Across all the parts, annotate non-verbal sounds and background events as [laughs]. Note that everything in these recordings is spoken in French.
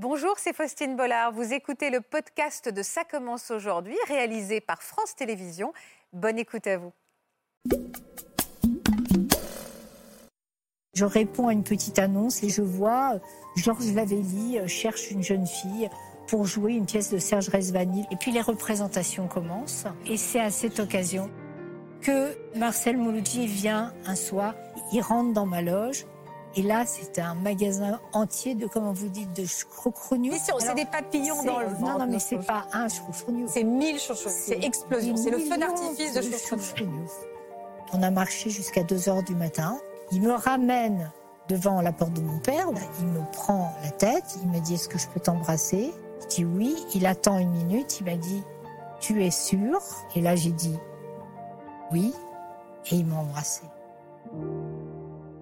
Bonjour, c'est Faustine Bollard. Vous écoutez le podcast de Ça commence aujourd'hui, réalisé par France Télévisions. Bonne écoute à vous. Je réponds à une petite annonce et je vois euh, Georges Lavelli euh, cherche une jeune fille pour jouer une pièce de Serge Resvanil. Et puis les représentations commencent. Et c'est à cette occasion que Marcel Mouloudji vient un soir. Il rentre dans ma loge. Et là, c'est un magasin entier de, comment vous dites, de choucrougnou. C'est des papillons dans le ventre. Non, non, mais c'est pas un choucrougnou. C'est mille choucrougnou. C'est explosion. C'est le feu d'artifice de choucrougnou. On a marché jusqu'à 2 heures du matin. Il me ramène devant la porte de mon père. Il me prend la tête. Il me dit Est-ce que je peux t'embrasser? Je dis oui. Il attend une minute. Il m'a dit Tu es sûr? Et là, j'ai dit oui. Et il m'a embrassé.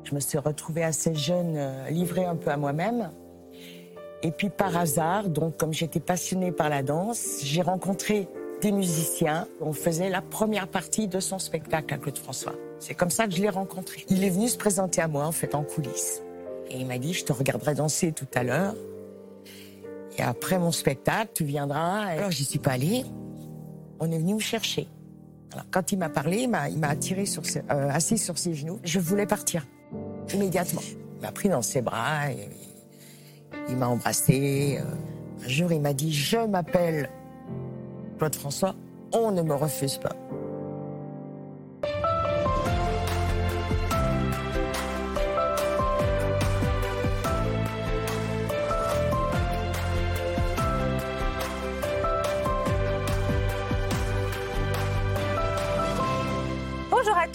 Je me suis retrouvée assez jeune, euh, livrée un peu à moi-même. Et puis par hasard, donc comme j'étais passionnée par la danse, j'ai rencontré des musiciens. On faisait la première partie de son spectacle à Claude François. C'est comme ça que je l'ai rencontré. Il est venu se présenter à moi en fait en coulisses. Et il m'a dit, je te regarderai danser tout à l'heure. Et après mon spectacle, tu viendras. Alors j'y suis pas allée. On est venu me chercher. Quand il m'a parlé, il m'a attiré sur euh, assis sur ses genoux. Je voulais partir immédiatement. Il m'a pris dans ses bras, il m'a embrassé. Euh. Un jour, il m'a dit Je m'appelle Claude François, on ne me refuse pas.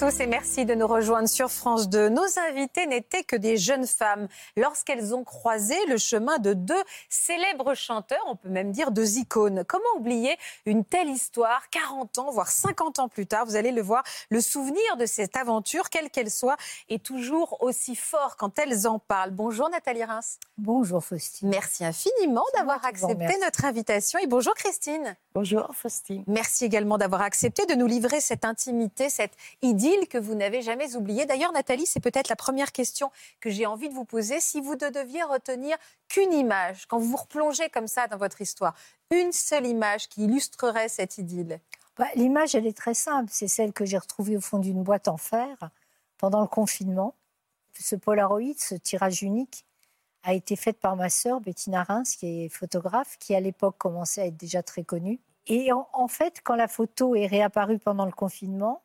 Tous et merci de nous rejoindre sur France 2. Nos invités n'étaient que des jeunes femmes lorsqu'elles ont croisé le chemin de deux célèbres chanteurs, on peut même dire deux icônes. Comment oublier une telle histoire 40 ans, voire 50 ans plus tard? Vous allez le voir, le souvenir de cette aventure, quelle qu'elle soit, est toujours aussi fort quand elles en parlent. Bonjour Nathalie Reims. Bonjour Faustine. Merci infiniment d'avoir accepté notre invitation et bonjour Christine. Bonjour Faustine. Merci également d'avoir accepté de nous livrer cette intimité, cette idylle que vous n'avez jamais oublié. D'ailleurs, Nathalie, c'est peut-être la première question que j'ai envie de vous poser. Si vous ne deviez retenir qu'une image, quand vous vous replongez comme ça dans votre histoire, une seule image qui illustrerait cette idylle? Bah, L'image, elle est très simple. C'est celle que j'ai retrouvée au fond d'une boîte en fer pendant le confinement. Ce Polaroid, ce tirage unique, a été fait par ma sœur Bettina Reims, qui est photographe, qui à l'époque commençait à être déjà très connue. Et en, fait, quand la photo est réapparue pendant le confinement,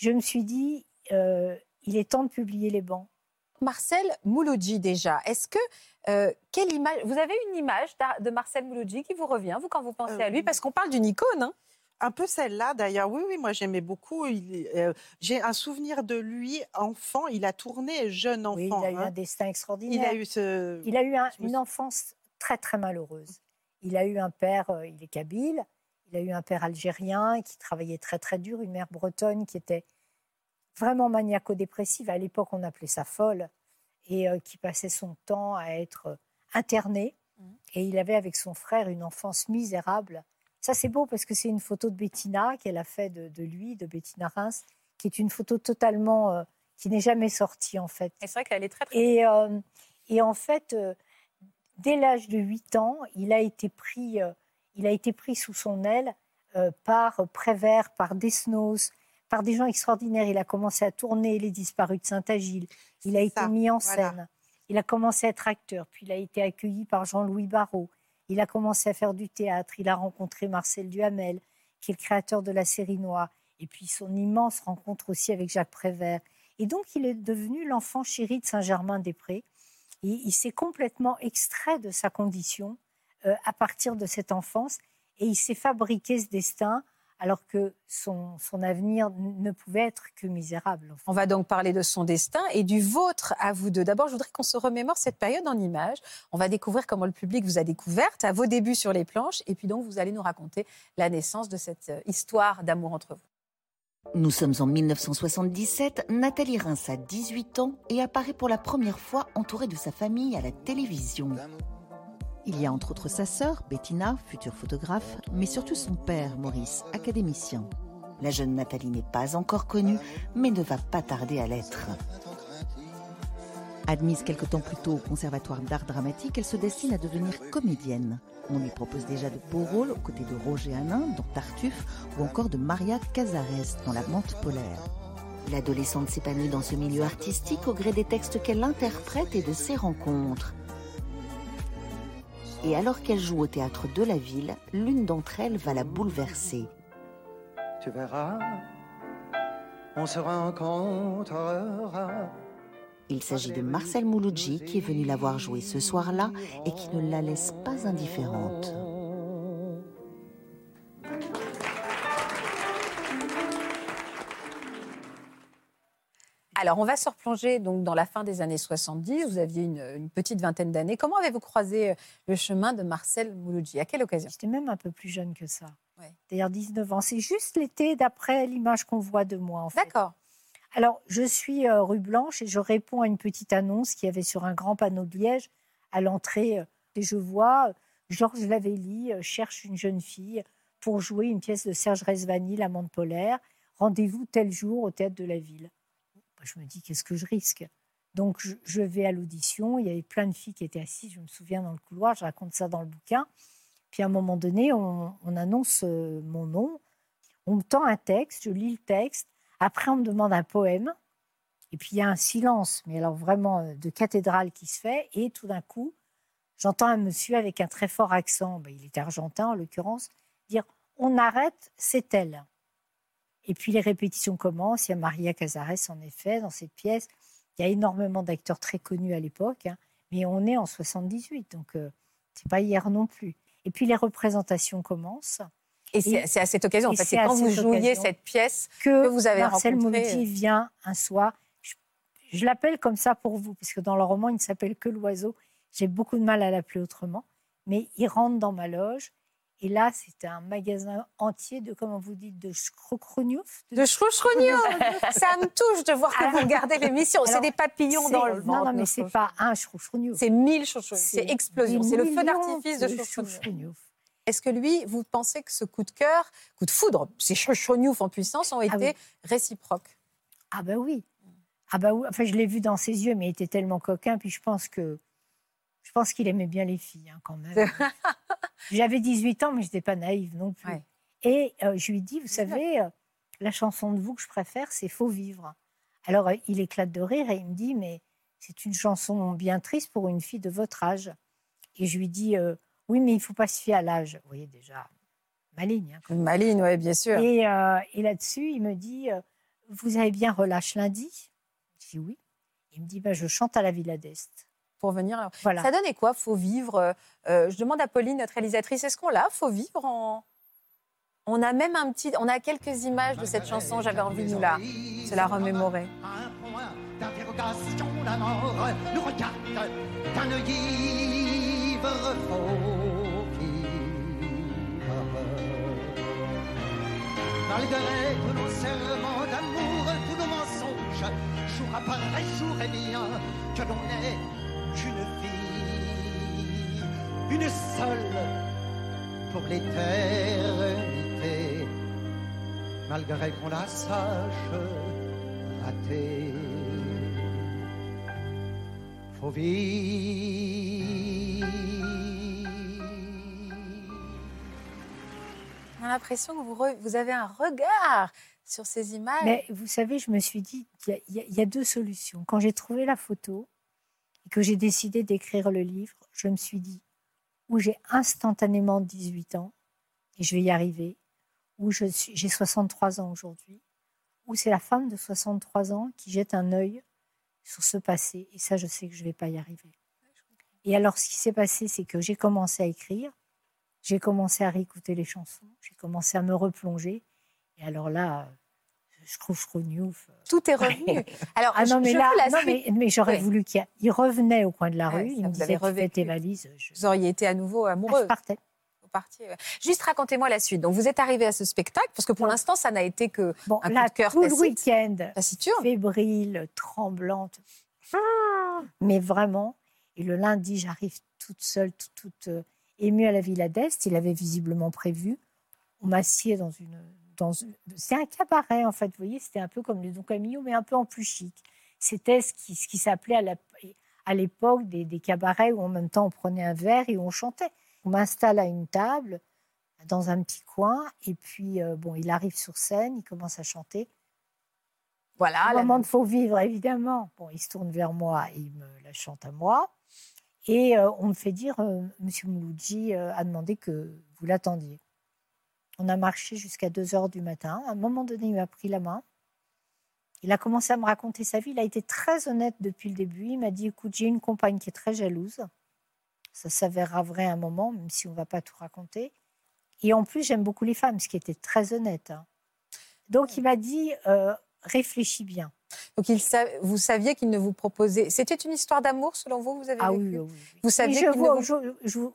je me suis dit, euh, il est temps de publier les bancs. Marcel Mouloudji déjà, est-ce que euh, quelle image Vous avez une image de Marcel Mouloudji qui vous revient, vous, quand vous pensez à lui, euh, parce qu'on parle d'une icône. Hein un peu celle-là, d'ailleurs. Oui, oui, moi j'aimais beaucoup. J'ai un souvenir de lui, enfant. Il a tourné jeune enfant. Oui, il a eu hein. un destin extraordinaire. Il a eu, ce... il a eu une enfance très, très malheureuse. Il a eu un père, il est kabyle, il a eu un père algérien qui travaillait très très dur, une mère bretonne qui était vraiment maniaco-dépressive. À l'époque, on appelait ça folle et euh, qui passait son temps à être euh, interné. Mmh. Et il avait avec son frère une enfance misérable. Ça, c'est beau parce que c'est une photo de Bettina qu'elle a fait de, lui, de Bettina Reims, qui est une photo totalement euh, qui n'est jamais sortie en fait. C'est vrai qu'elle est très très. Et, et en fait, dès l'âge de 8 ans, il a été pris il a été pris sous son aile euh, par Prévert, par Desnos, par des gens extraordinaires. Il a commencé à tourner Les Disparus de Saint-Agile. Il a été mis en scène. Il a commencé à être acteur, puis il a été accueilli par Jean-Louis Barrault. Il a commencé à faire du théâtre. Il a rencontré Marcel Duhamel, qui est le créateur de la série Noire. Et puis son immense rencontre aussi avec Jacques Prévert. Et donc il est devenu l'enfant chéri de Saint-Germain-des-Prés. il s'est complètement extrait de sa condition euh, à partir de cette enfance. Et il s'est fabriqué ce destin alors que son, son, avenir ne pouvait être que misérable. On va donc parler de son destin et du vôtre à vous deux. D'abord, je voudrais qu'on se remémore cette période en images. On va découvrir comment le public vous a découverte à vos débuts sur les planches et puis donc vous allez nous raconter la naissance de cette euh, histoire d'amour entre vous. Nous sommes en 1977, Nathalie Reims a 18 ans et apparaît pour la première fois entourée de sa famille à la télévision. Il y a entre autres sa sœur, Bettina, future photographe, mais surtout son père, Maurice, académicien. La jeune Nathalie n'est pas encore connue, mais ne va pas tarder à l'être. Admise quelque temps plus tôt au Conservatoire d'art dramatique, elle se destine à devenir comédienne. On lui propose déjà de beaux rôles aux côtés de Roger Hanin dans Tartuffe ou encore de Maria Cazares dans La Menthe polaire. L'adolescente s'épanouit dans ce milieu artistique au gré des textes qu'elle interprète et de ses rencontres. Et alors qu'elle joue au théâtre de la ville, l'une d'entre elles va la bouleverser. Tu verras, on se rencontrera. Il s'agit de Marcel Mouloudji qui est venu la voir jouer ce soir-là et qui ne la laisse pas indifférente. Alors, on va se replonger donc, dans la fin des années 70. Vous aviez une, petite vingtaine d'années. Comment avez-vous croisé euh, le chemin de Marcel Mouloudji À quelle occasion? J'étais même un peu plus jeune que ça. D'ailleurs, 19 ans. C'est juste l'été d'après l'image qu'on voit de moi, en fait. D'accord. Alors, je suis euh, rue Blanche et je réponds à une petite annonce qui avait sur un grand panneau de Liège à l'entrée. Euh, et je vois Georges Lavelli cherche une jeune fille pour jouer une pièce de Serge Resvani, L'amante polaire. Rendez-vous tel jour au théâtre de la ville. Bah, je me dis, qu'est-ce que je risque? Donc, je, vais à l'audition. Il y avait plein de filles qui étaient assises, je me souviens, dans le couloir. Je raconte ça dans le bouquin. Puis à un moment donné, on, annonce euh, mon nom. On me tend un texte, je lis le texte. Après, on me demande un poème. Et puis, il y a un silence, mais alors vraiment euh, de cathédrale qui se fait. Et tout d'un coup, j'entends un monsieur avec un très fort accent, bah, il était argentin en l'occurrence, dire On arrête, c'est elle. Et puis les répétitions commencent. Il y a Maria Cazares, en effet, dans cette pièce. Il y a énormément d'acteurs très connus à l'époque, hein. mais on est en 78, donc euh, c'est pas hier non plus. Et puis les représentations commencent. Et, c'est à cette occasion, en fait, c'est quand vous jouiez cette pièce que, vous avez Marcel rencontré. Marcel vient un soir. Je, l'appelle comme ça pour vous, parce que dans le roman, il ne s'appelle que l'oiseau. J'ai beaucoup de mal à l'appeler autrement. Mais il rentre dans ma loge et là, c'était un magasin entier de, comment vous dites, de schroukrouniouf. De, de Ça me touche de voir que vous regardez l'émission. C'est des papillons dans le ventre. Non, non, mais c'est pas un schroukrouniouf. C'est mille schroukrouniouf. C'est explosion. C'est le feu d'artifice de schroukrouniouf. Est-ce que lui, vous pensez que ce coup de cœur, coup de foudre, ces schroukrouniouf en puissance ont ah été réciproques? Ah ben oui. Ah ben oui. Enfin, je l'ai vu dans ses yeux, mais il était tellement coquin. Puis je pense que je pense qu'il aimait bien les filles, hein, quand même. [laughs] J'avais 18 ans, mais je n'étais pas naïve non plus. Et euh, je lui dis, vous savez, euh, la chanson de vous que je préfère, c'est Faut vivre. Alors, euh, il éclate de rire et il me dit, mais c'est une chanson bien triste pour une fille de votre âge. Et je lui dis, oui, mais il ne faut pas se fier à l'âge. Vous voyez déjà, maligne. Hein, maligne, oui, bien sûr. Et, et là-dessus, il me dit, vous avez bien relâche lundi? Je dis oui. Il me dit, bah, je chante à la Villa d'Est pour venir. Voilà. Ça donnait quoi Faut vivre. Euh, euh, je demande à Pauline, notre réalisatrice, est-ce qu'on l'a Faut vivre en. On a même un petit, on a quelques images de cette chanson. J'avais envie de nous la, se la remémorer. Malgré tous nos serments d'amour, tous nos mensonges, jour après jour et bien que l'on est qu'une fille, une seule pour l'éternité, malgré qu'on la sache ratée. Faut vivre. On a l'impression que vous, vous avez un regard sur ces images. Mais vous savez, je me suis dit qu'il y, y, a deux solutions. Quand j'ai trouvé la photo, que j'ai décidé d'écrire le livre, je me suis dit, où j'ai instantanément 18 ans, et je vais y arriver, où j'ai 63 ans aujourd'hui, où c'est la femme de 63 ans qui jette un œil sur ce passé, et ça, je sais que je ne vais pas y arriver. Et alors, ce qui s'est passé, c'est que j'ai commencé à écrire, j'ai commencé à réécouter les chansons, j'ai commencé à me replonger, et alors là, je trouve Schrognouf. Euh, Tout est revenu. Alors, ah non, mais là, mais, j'aurais voulu qu'il revenait au coin de la rue. il me disait fais tes valises. Vous auriez été à nouveau amoureux. Ah, je partais. Juste racontez-moi la suite. Donc vous êtes arrivé à ce spectacle parce que pour l'instant ça n'a été que bon, un là, coup de cœur tout le week-end, fébrile, tremblante, mais vraiment. Et le lundi, j'arrive toute seule, toute, toute euh, émue à la Villa d'Est. Il avait visiblement prévu. On m'assied dans une c'est un cabaret, en fait. Vous voyez, c'était un peu comme le Don Camillo, mais un peu en plus chic. C'était ce qui, ce qui s'appelait à la- à l'époque des, des cabarets où en même temps on prenait un verre et on chantait. On m'installe à une table dans un petit coin et puis euh, bon, il arrive sur scène, il commence à chanter. Voilà. La- moment de faux vivre, évidemment. Bon, il se tourne vers moi et il me la chante à moi. Et euh, on me fait dire, euh, Monsieur Mouloudji a demandé que vous l'attendiez. On a marché jusqu'à 2 heures du matin. À un moment donné, il m'a pris la main. Il a commencé à me raconter sa vie. Il a été très honnête depuis le début. Il m'a dit, écoute, j'ai une compagne qui est très jalouse. Ça s'avérera vrai à un moment, même si on ne va pas tout raconter. Et en plus, j'aime beaucoup les femmes, ce qui était très honnête. hein. Donc, il m'a dit, euh, réfléchis bien. Donc, il sa- vous saviez qu'il ne vous proposait. C'était une histoire d'amour, selon vous, vous avez Ah vécu? oui, oui. Vous saviez je qu'il ne vois- vous- je- je-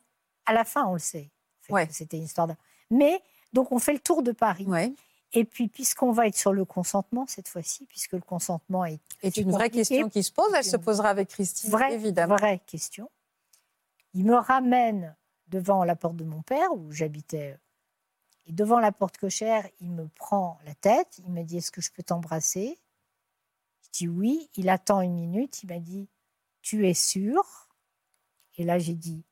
à la fin, on le sait. en fait, Ouais. C'était une histoire d'amour. Mais, donc, on fait le tour de Paris. Ouais. Et puis, puisqu'on va être sur le consentement cette fois-ci, puisque le consentement est C'est une vraie question qui se pose. Elle se posera avec Christine, vraie, évidemment. vraie question, il me ramène devant la porte de mon père, où j'habitais. Et devant la porte cochère, il me prend la tête. Il me dit Est-ce que je peux t'embrasser? Je dis oui. Il attend une minute. Il m'a dit Tu es sûr Et là, j'ai dit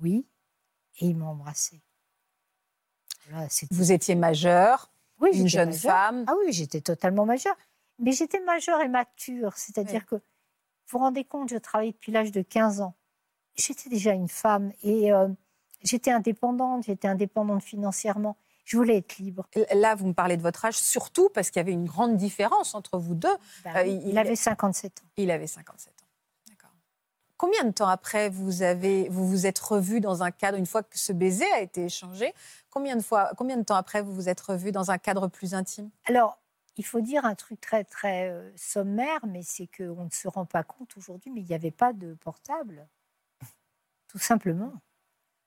Oui. Et il m'a embrassé. Là, Vous étiez majeure, oui, une jeune majeure. femme. Ah oui, j'étais totalement majeure. Mais j'étais majeure et mature. C'est-à-dire Oui. que, vous vous rendez compte, je travaillais depuis l'âge de 15 ans. J'étais déjà une femme et euh, j'étais indépendante. J'étais indépendante financièrement. Je voulais être libre. Là, vous me parlez de votre âge, surtout parce qu'il y avait une grande différence entre vous deux. Ben Euh, il- il avait 57 ans. Il avait 57 ans. Combien de temps après vous avez vous vous êtes revus dans un cadre une fois que ce baiser a été échangé Combien de fois combien de temps après vous vous êtes revus dans un cadre plus intime? Alors, il faut dire un truc très, très euh, sommaire, mais c'est qu'on ne se rend pas compte aujourd'hui, mais il n'y avait pas de portable. [laughs] Tout simplement.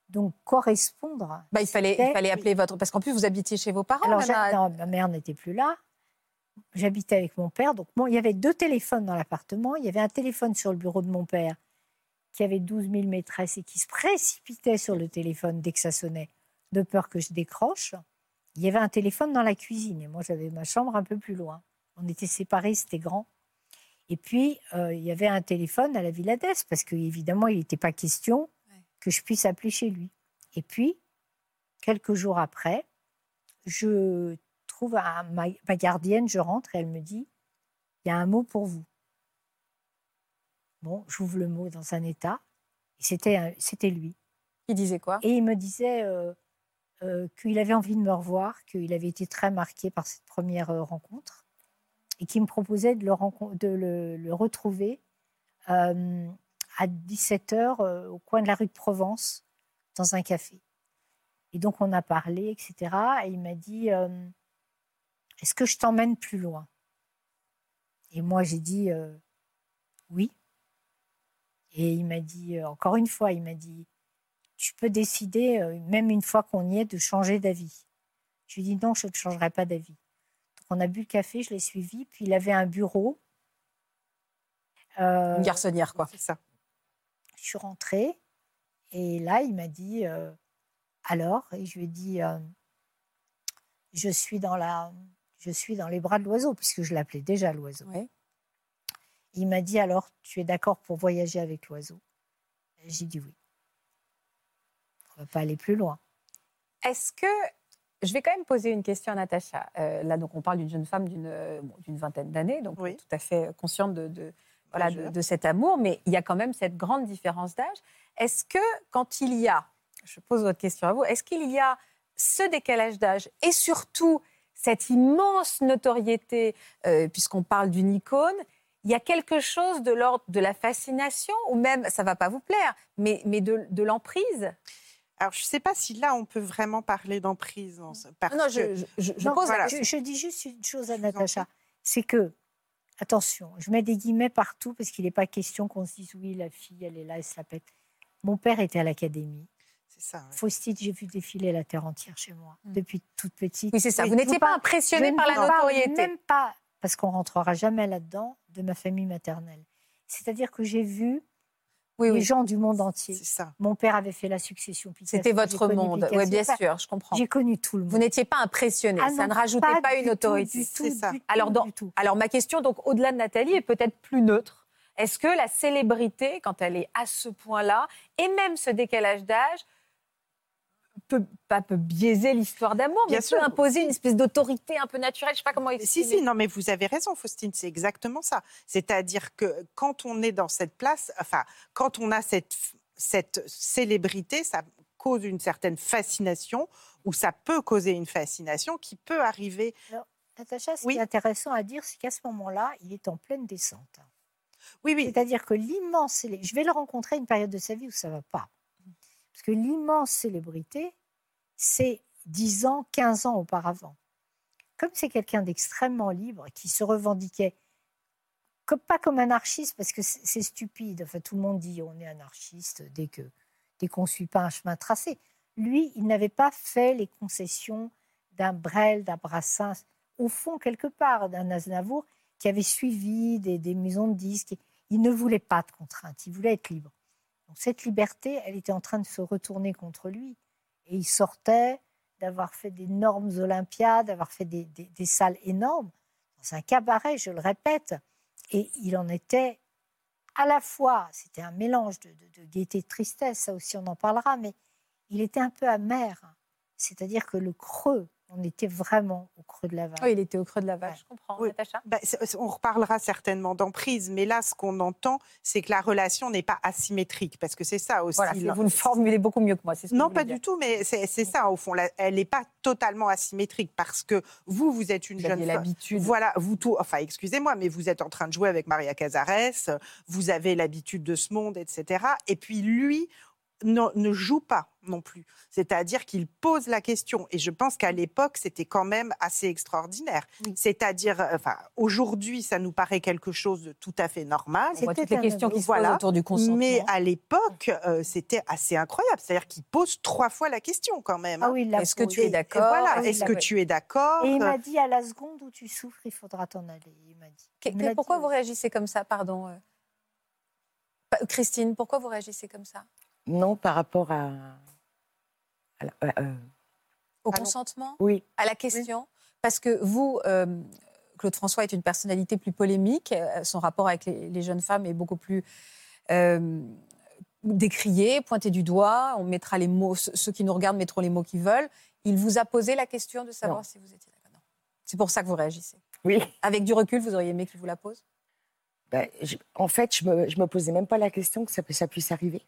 Donc, correspondre. bah, il fallait il fallait appeler votre parce qu'en plus vous habitiez chez vos parents. Alors, à- non, ma mère n'était plus là. J'habitais avec mon père. Donc, bon, il y avait deux téléphones dans l'appartement. Il y avait un téléphone sur le bureau de mon père qui avait 12 000 maîtresses et qui se précipitait sur le téléphone dès que ça sonnait, de peur que je décroche. Il y avait un téléphone dans la cuisine et moi, j'avais ma chambre un peu plus loin. On était séparés, c'était grand. Et puis, euh, il y avait un téléphone à la Villa d'Est parce qu'évidemment, il n'était pas question que je puisse appeler chez lui. Et puis, quelques jours après, je trouve un- ma, ma gardienne, je rentre et elle me dit il y a un mot pour vous. Bon, j'ouvre le mot dans un état. et C'était lui. Il disait quoi? Et il me disait euh, euh, qu'il avait envie de me revoir, qu'il avait été très marqué par cette première euh, rencontre et qu'il me proposait de le, rencon- de le, le retrouver euh, à 17h au coin de la rue de Provence, dans un café. Et donc on a parlé, etc. Et il m'a dit Est-ce que je t'emmène plus loin? Et moi j'ai dit Oui. Et il m'a dit, euh, encore une fois, il m'a dit tu peux décider, euh, même une fois qu'on y est, de changer d'avis. Je lui ai dit non, je ne changerai pas d'avis. Donc on a bu le café, je l'ai suivi, puis il avait un bureau. Euh, Une garçonnière quoi. C'est ça. je suis rentrée et là, il m'a dit euh, alors, et je lui ai dit euh, je suis dans la, je suis dans les bras de l'oiseau puisque je l'appelais déjà l'oiseau. Ouais. Il m'a dit alors, tu es d'accord pour voyager avec l'oiseau? J'ai dit oui. On va pas aller plus loin. Est-ce que je vais quand même poser une question à Natacha. Euh, là, donc, on parle d'une jeune femme d'une euh, bon, vingtaine d'années, donc Oui. tout à fait consciente de, de- voilà, de cet amour, mais il y a quand même cette grande différence d'âge. Est-ce que quand il y a, je pose votre question à vous, est-ce qu'il y a ce décalage d'âge et surtout cette immense notoriété, euh, puisqu'on parle d'une icône, il y a quelque chose de l'ordre de la fascination, ou même, ça va pas vous plaire, mais, mais de, de l'emprise? Alors, je ne sais pas si là, on peut vraiment parler d'emprise. Non, que- je, je- je- je Non, pose voilà. je, question. je dis juste une chose à Natacha, c'est que, attention, je mets des guillemets partout parce qu'il n'est pas question qu'on se dise oui, la fille, elle est là, elle se la pète. Mon père était à l'académie. C'est ça. ouais. Faustine, j'ai vu défiler la terre entière chez moi Mm. depuis toute petite. Oui, c'est ça. Vous n'étiez pas parle- impressionné Je ne par la notoriété. Même pas, parce qu'on rentrera jamais là-dedans, de ma famille maternelle. C'est-à-dire que j'ai vu Oui, les oui. gens du monde entier. Ça. Mon père avait fait la succession. C'était votre monde. Oui, bien sûr, je comprends. J'ai connu tout le monde. Vous n'étiez pas impressionné. Ah ça ne rajoutait pas, une autorité. du tout, C'est ça. du tout, Alors, dans- du tout. Alors ma question, donc au-delà de Nathalie, est peut-être plus neutre. Est-ce que la célébrité, quand elle est à ce point-là, et même ce décalage d'âge, peut, pas peut biaiser l'histoire d'amour, mais Bien peut sûr. imposer une espèce d'autorité un peu naturelle Je sais pas comment Si, exprimer. si, non, mais vous avez raison, Faustine, c'est exactement ça. C'est-à-dire que quand on est dans cette place, enfin, quand on a cette, cette célébrité, ça cause une certaine fascination, ou ça peut causer une fascination qui peut arriver. Natacha, ce Oui. qui est intéressant à dire, c'est qu'à ce moment-là, il est en pleine descente. Oui, oui, C'est-à-dire que l'immense Je vais le rencontrer à une période de sa vie où ça ne va pas. Parce que l'immense célébrité, c'est 10 ans, 15 ans auparavant. Comme c'est quelqu'un d'extrêmement libre, qui se revendiquait, pas comme anarchiste, parce que c'est stupide. Enfin, tout le monde dit on est anarchiste dès qu'on ne suit pas un chemin tracé. Lui, il n'avait pas fait les concessions d'un Brel, d'un Brassens, au fond, quelque part, d'un Aznavour, qui avait suivi des, des maisons de disques. Il ne voulait pas de contraintes, il voulait être libre. Donc cette liberté, elle était en train de se retourner contre lui. Et il sortait d'avoir fait d'énormes Olympiades, d'avoir fait des, salles énormes, dans un cabaret, je le répète. Et il en était à la fois, c'était un mélange de- de gaieté et de tristesse, ça aussi on en parlera, mais il était un peu amer. C'est-à-dire que le creux, on était vraiment au creux de la vague. Oui, il était au creux de la vague, Ouais. je comprends. Oui. Natacha? Ben, c'est- on reparlera certainement d'emprise, mais là, ce qu'on entend, c'est que la relation n'est pas asymétrique, parce que c'est ça aussi. Voilà, vous le formulez beaucoup mieux que moi. c'est ce Non, pas dire. du tout, mais c'est ça, au fond. la- elle n'est pas totalement asymétrique, parce que vous, vous êtes une Vous jeune l'habitude. Voilà, vous tout, enfin, excusez-moi, mais vous êtes en train de jouer avec Maria Cazares, vous avez l'habitude de ce monde, etc. Et puis lui ne, ne joue pas non plus. C'est-à-dire qu'il pose la question. Et je pense qu'à l'époque, c'était quand même assez extraordinaire. Oui. C'est-à-dire, euh, enfin, aujourd'hui, ça nous paraît quelque chose de tout à fait normal. Voit toutes C'était les questions qui se Voilà. posent autour du consentement. Mais à l'époque, euh, c'était assez incroyable. C'est-à-dire qu'il pose trois fois la question quand même. Ah hein. oui, Est-ce que tu es d'accord voilà, Ah est-ce il que tu es d'accord Et il m'a dit à la seconde où tu souffres, il faudra t'en aller. Il m'a dit. Il que- pourquoi vous réagissez comme ça Pardon. euh? Pa- Christine, pourquoi vous réagissez comme ça? Non, par rapport à. à la- euh, euh, Au consentement? Oui, À la question? Parce que vous, euh, Claude François est une personnalité plus polémique. Son rapport avec les, les jeunes femmes est beaucoup plus euh, décrié, pointé du doigt. On mettra les mots, ceux qui nous regardent mettront les mots qu'ils veulent. Il vous a posé la question de savoir Non. si vous étiez d'accord. C'est pour ça que vous réagissez. oui. Avec du recul, vous auriez aimé qu'il vous la pose? Ben, je- en fait, je me, je me posais même pas la question que ça, ça puisse arriver.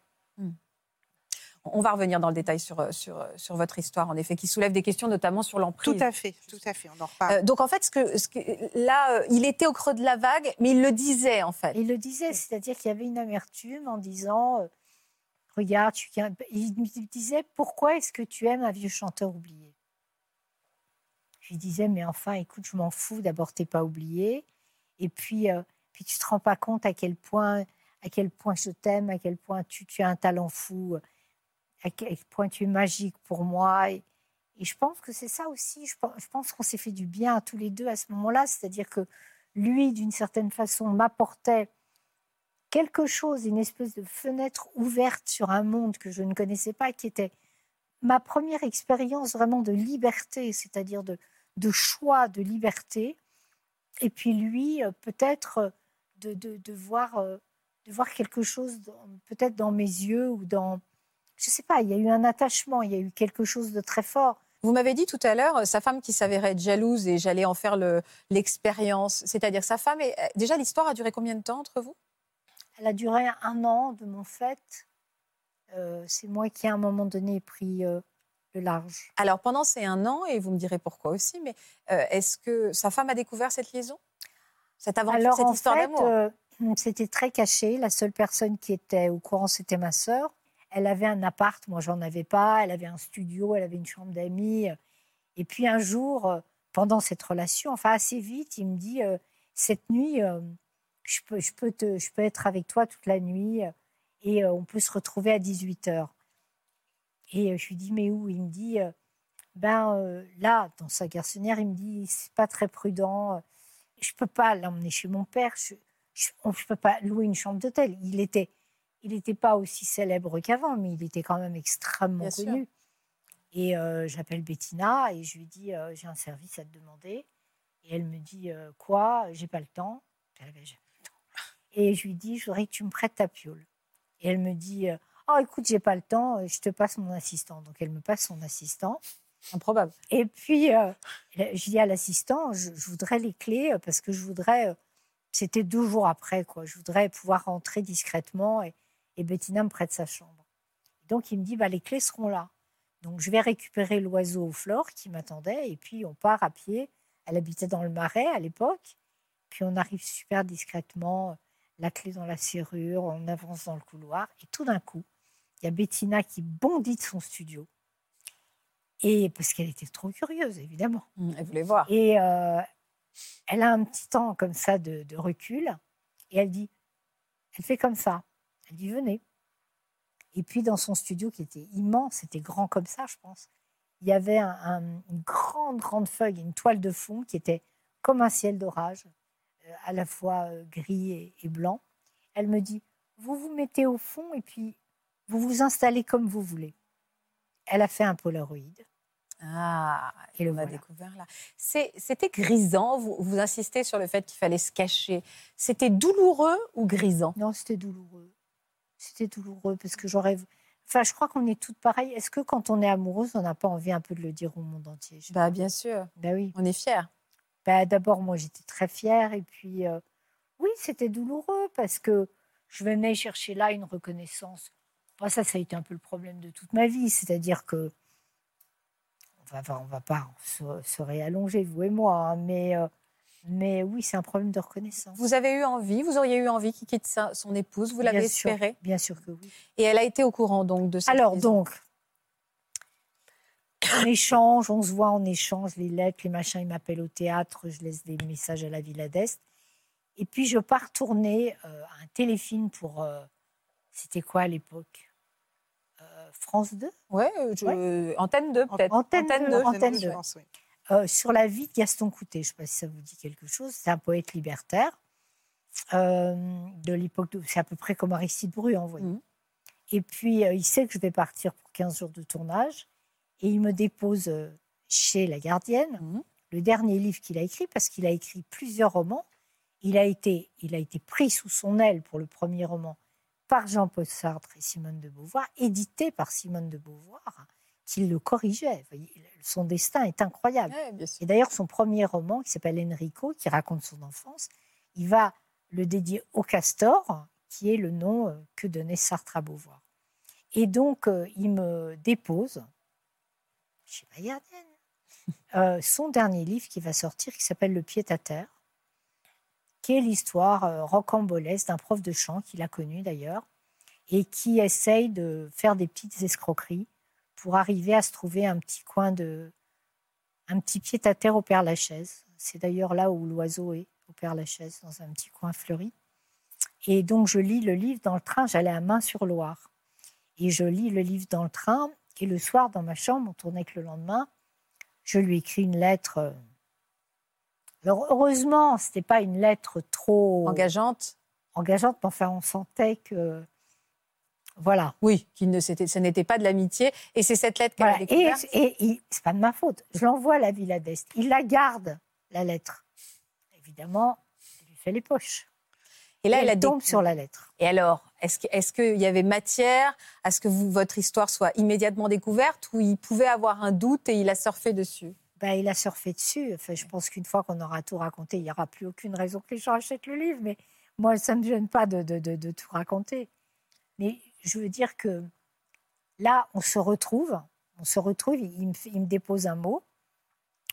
On va revenir dans le détail sur, euh, sur, euh, sur votre histoire, en effet, qui soulève des questions notamment sur l'emprise. Tout à fait, tout à fait. On en reparle. Euh, donc en fait, ce que, ce que- là, euh, il était au creux de la vague, mais il le disait en fait. Il le disait, c'est-à-dire qu'il y avait une amertume en disant euh, Regarde, tu viens- il me disait Pourquoi est-ce que tu aimes un vieux chanteur oublié? Je lui disais Mais enfin, écoute, je m'en fous, d'abord, t'es pas oublié. Et puis, euh, puis tu te rends pas compte à quel point, à quel point je t'aime, à quel point tu, tu as un talent fou, à quel point tu es magique pour moi. Et, je pense que c'est ça aussi. Je pense, qu'on s'est fait du bien à tous les deux à ce moment-là. C'est-à-dire que lui, d'une certaine façon, m'apportait quelque chose, une espèce de fenêtre ouverte sur un monde que je ne connaissais pas, qui était ma première expérience vraiment de liberté, c'est-à-dire de, choix, de liberté. Et puis lui, euh, peut-être euh, de, voir, euh, de voir quelque chose, peut-être dans mes yeux ou dans... Je ne sais pas, il y a eu un attachement, il y a eu quelque chose de très fort. Vous m'avez dit tout à l'heure, euh, sa femme qui s'avérait être jalouse et j'allais en faire le- l'expérience. C'est-à-dire sa femme. est- euh, Déjà, l'histoire a duré combien de temps entre vous? Elle a duré un an de mon fait. Euh, c'est moi qui, à un moment donné, ai pris euh, le large. Alors pendant ces un an, et vous me direz pourquoi aussi, mais euh, est-ce que sa femme a découvert cette liaison? Cette aventure, Alors, cette en histoire d'amour? c'était très caché. La seule personne qui était au courant, c'était ma sœur. Elle avait un appart, moi, j'en avais pas. Elle avait un studio, elle avait une chambre d'amis. Et puis, un jour, euh, pendant cette relation, enfin, assez vite, il me dit euh, Cette nuit, euh, je, peux, je, peux je être avec toi toute la nuit et on peut se retrouver à 18h. Et euh, je lui dis Mais où? Il me dit Ben là, dans sa garçonnière, il me dit C'est pas très prudent je peux pas l'emmener chez mon père, je ne peux pas louer une chambre d'hôtel. Il était, il n'était pas aussi célèbre qu'avant, mais il était quand même extrêmement Bien sûr. connu. Et euh, j'appelle Bettina et je lui dis euh, j'ai un service à te demander. Et elle me dit euh, quoi? J'ai pas le temps. Je dis, Ah ben, j'ai pas le temps. Et je lui dis je voudrais que tu me prêtes ta piole. Et elle me dit euh, oh écoute j'ai pas le temps, je te passe mon assistant. Donc elle me passe son assistant. Improbable. Et puis, je dis à l'assistant, je, je voudrais les clés parce que je voudrais, c'était deux jours après, quoi, je voudrais pouvoir rentrer discrètement et, et Bettina me prête sa chambre. Donc, il me dit, bah, les clés seront là. Donc, je vais récupérer l'oiseau au flore qui m'attendait et puis on part à pied. Elle habitait dans le marais à l'époque. Puis on arrive super discrètement, euh, la clé dans la serrure, on avance dans le couloir et tout d'un coup, il y a Bettina qui bondit de son studio. Et parce qu'elle était trop curieuse, évidemment. Hum, Elle voulait voir. Et euh, elle a un petit temps comme ça de, de recul. Et elle dit, elle fait comme ça. Elle dit, venez. Et puis dans son studio qui était immense, c'était grand comme ça, je pense, il y avait un- un- une grande, grande feuille, une toile de fond qui était comme un ciel d'orage, euh, à la fois euh, gris et, et blanc. Elle me dit, vous vous mettez au fond et puis vous vous installez comme vous voulez. Elle a fait un Polaroid. Ah, Et le on a voilà. découvert là. C'était grisant. Vous, vous insistez sur le fait qu'il fallait se cacher. C'était douloureux ou grisant? Non, c'était douloureux. C'était douloureux parce que j'aurais. Enfin, je crois qu'on est toutes pareilles. Est-ce que quand on est amoureuse, on n'a pas envie un peu de le dire au monde entier Bah bien sûr. Ben oui. On est fiers. Ben, D'abord, moi, j'étais très fière. Et puis, euh, oui, c'était douloureux parce que je venais chercher là une reconnaissance. Bon, ça, ça a été un peu le problème de toute ma vie. C'est-à-dire que. On va, va- on va pas se, se réallonger, vous et moi. hein, mais, euh, mais oui, c'est un problème de reconnaissance. Vous avez eu envie, vous auriez eu envie qu'il quitte sa- son épouse. Vous l'avez espéré? Bien sûr que oui. Et elle a été au courant donc de cette Alors donc, on échange, on se voit, on échange les lettres, les machins. Il m'appelle au théâtre, je laisse des messages à la Villa d'Est. Et puis je pars tourner euh, un téléfilm pour. euh, C'était quoi à l'époque? Euh, France 2 Ouais, je... Antenne 2 peut-être. Antenne 2, 2. Antenne je 2. pense, oui. Euh, sur la vie de Gaston Coutet. Je ne sais pas si ça vous dit quelque chose. C'est un poète libertaire euh, de l'époque. de- C'est à peu près comme Aristide Bruand, vous voyez. Mhm. Et puis, euh, il sait que je vais partir pour 15 jours de tournage. Et il me dépose chez La Gardienne Mhm. le dernier livre qu'il a écrit, parce qu'il a écrit plusieurs romans. Il a, été, il a été pris sous son aile pour le premier roman par Jean-Paul Sartre et Simone de Beauvoir, édité par Simone de Beauvoir, qui le corrigeait. Voyez, son destin est incroyable. Ouais. Et d'ailleurs, son premier roman, qui s'appelle Enrico, qui raconte son enfance, il va le dédier au castor, qui est le nom euh, que donnait Sartre à Beauvoir. Et donc, euh, il me dépose, chez la gardienne, [laughs] euh, son dernier livre qui va sortir, qui s'appelle Le pied à terre, qui est l'histoire euh, rocambolesque d'un prof de chant qu'il a connu d'ailleurs, et qui essaye de faire des petites escroqueries pour arriver à se trouver un petit coin de, un petit pied à terre au Père Lachaise. C'est d'ailleurs là où l'oiseau est, au Père Lachaise, dans un petit coin fleuri. Et donc, je lis le livre dans le train, j'allais à Main-sur-Loire. Et je lis le livre dans le train, et le soir, dans ma chambre, on tournait que le lendemain, je lui écris une lettre. Alors, heureusement, ce n'était pas une lettre trop Engageante? Engageante, mais enfin, on sentait que. Voilà. Oui, qu'il ne, c'était- ce n'était pas de l'amitié. Et c'est cette lettre qu'elle Voilà. a Et, découverte. et il- c'est pas de ma faute. Je l'envoie à la Villa d'Est. Il la garde, la lettre. Évidemment, il lui fait les poches. Et là, Et elle a elle tombe sur la lettre. Et alors, est-ce que- est-ce qu'il y avait matière à ce que vous- votre histoire soit immédiatement découverte ou il pouvait avoir un doute et il a surfé dessus? Ben, il a surfé dessus. Enfin, je pense qu'une fois qu'on aura tout raconté, il n'y aura plus aucune raison que les gens achètent le livre. Mais moi, ça ne me gêne pas de, de- de- de tout raconter. Mais je veux dire que là, on se retrouve. On se retrouve. Il me, fait- il me dépose un mot.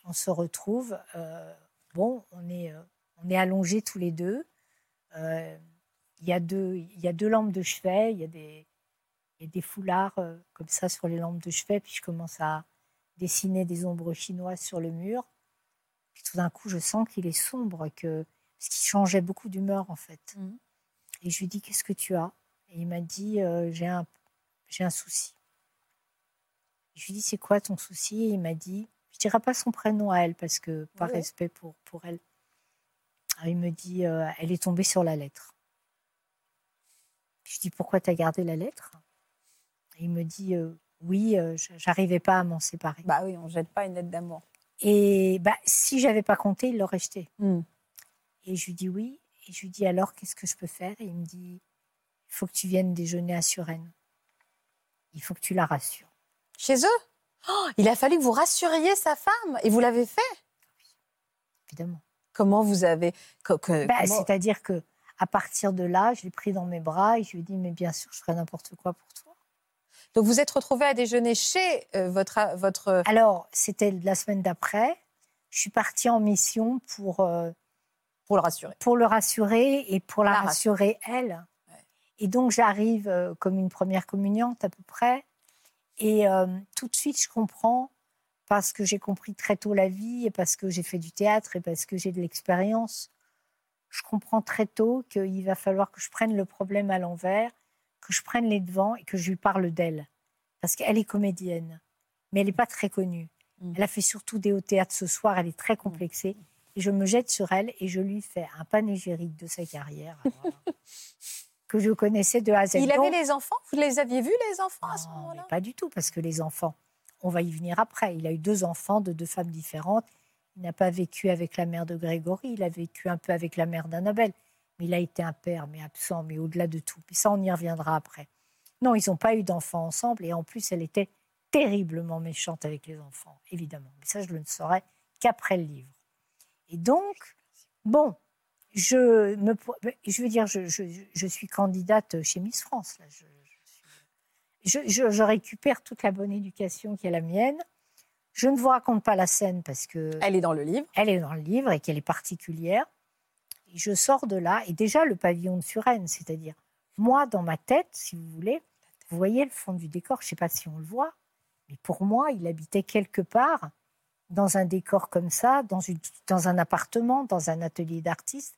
On se retrouve. euh, bon, on est, euh, on est allongés tous les deux. Euh, Il y, a deux, y a deux lampes de chevet. Il y a des, il y a des foulards euh, comme ça sur les lampes de chevet. Puis je commence à dessiner des ombres chinoises sur le mur. Puis tout d'un coup, je sens qu'il est sombre, que, parce qu'il changeait beaucoup d'humeur en fait. Mhm. Et je lui dis Qu'est-ce que tu as? Il m'a dit euh, J'ai un, j'ai un souci. Je lui dis C'est quoi ton souci? Et il m'a dit Je ne dirai pas son prénom à elle, parce que par respect pour, pour elle. Il me dit euh, Elle est tombée sur la lettre. Je dis pourquoi tu as gardé la lettre? Et il me dit euh, oui, euh, j'arrivais pas à m'en séparer. Bah oui, on jette pas une lettre d'amour. Et bah, si j'avais pas compté, il l'aurait jeté. Hmm. Et je lui dis oui. Et je lui dis alors, qu'est-ce que je peux faire? Et il me dit, il faut que tu viennes déjeuner à Suresnes. Il faut que tu la rassures. Chez eux? Oh, Il a fallu que vous rassuriez sa femme et vous l'avez fait? Évidemment. Comment vous avez Bah, comment- C'est-à-dire que à partir de là, je l'ai pris dans mes bras et je lui ai dit, mais bien sûr, je ferai n'importe quoi pour toi. Donc vous êtes retrouvé à déjeuner chez euh, votre votre Alors, c'était la semaine d'après. Je suis partie en mission pour, euh, pour le rassurer. pour le rassurer et pour la, La rassurer, elle. Et donc, j'arrive euh, comme une première communiante à peu près. Et euh, tout de suite, je comprends, parce que j'ai compris très tôt la vie et parce que j'ai fait du théâtre et parce que j'ai de l'expérience, je comprends très tôt qu'il va falloir que je prenne le problème à l'envers, que je prenne les devants et que je lui parle d'elle. Parce qu'elle est comédienne, mais elle n'est pas très connue. Mm. Elle a fait surtout des hauts théâtres ce soir, elle est très complexée. Et je me jette sur elle et je lui fais un panégyrique de sa carrière [laughs] alors, que je connaissais de A à Z. Il avait les enfants? Vous les aviez vus les enfants à ce moment-là? pas du tout, parce que les enfants, on va y venir après. Il a eu deux enfants de deux femmes différentes. Il n'a pas vécu avec la mère de Grégory, il a vécu un peu avec la mère d'Annabelle. Mais il a été un père, mais absent, mais au-delà de tout. Puis ça, on y reviendra après. Non, ils n'ont pas eu d'enfants ensemble, et en plus, elle était terriblement méchante avec les enfants, évidemment. Mais ça, je le ne saurais qu'après le livre. Et donc, bon, je, me, je veux dire, je, je- je suis candidate chez Miss France. Là. Je, récupère toute la bonne éducation qui est la mienne. Je ne vous raconte pas la scène parce que Elle est dans le livre. elle est dans le livre et qu'elle est particulière. Et je sors de là, et déjà le pavillon de Suresnes, c'est-à-dire moi dans ma tête, si vous voulez, vous voyez le fond du décor, je ne sais pas si on le voit, mais pour moi, il habitait quelque part dans un décor comme ça, dans, une, dans un appartement, dans un atelier d'artiste.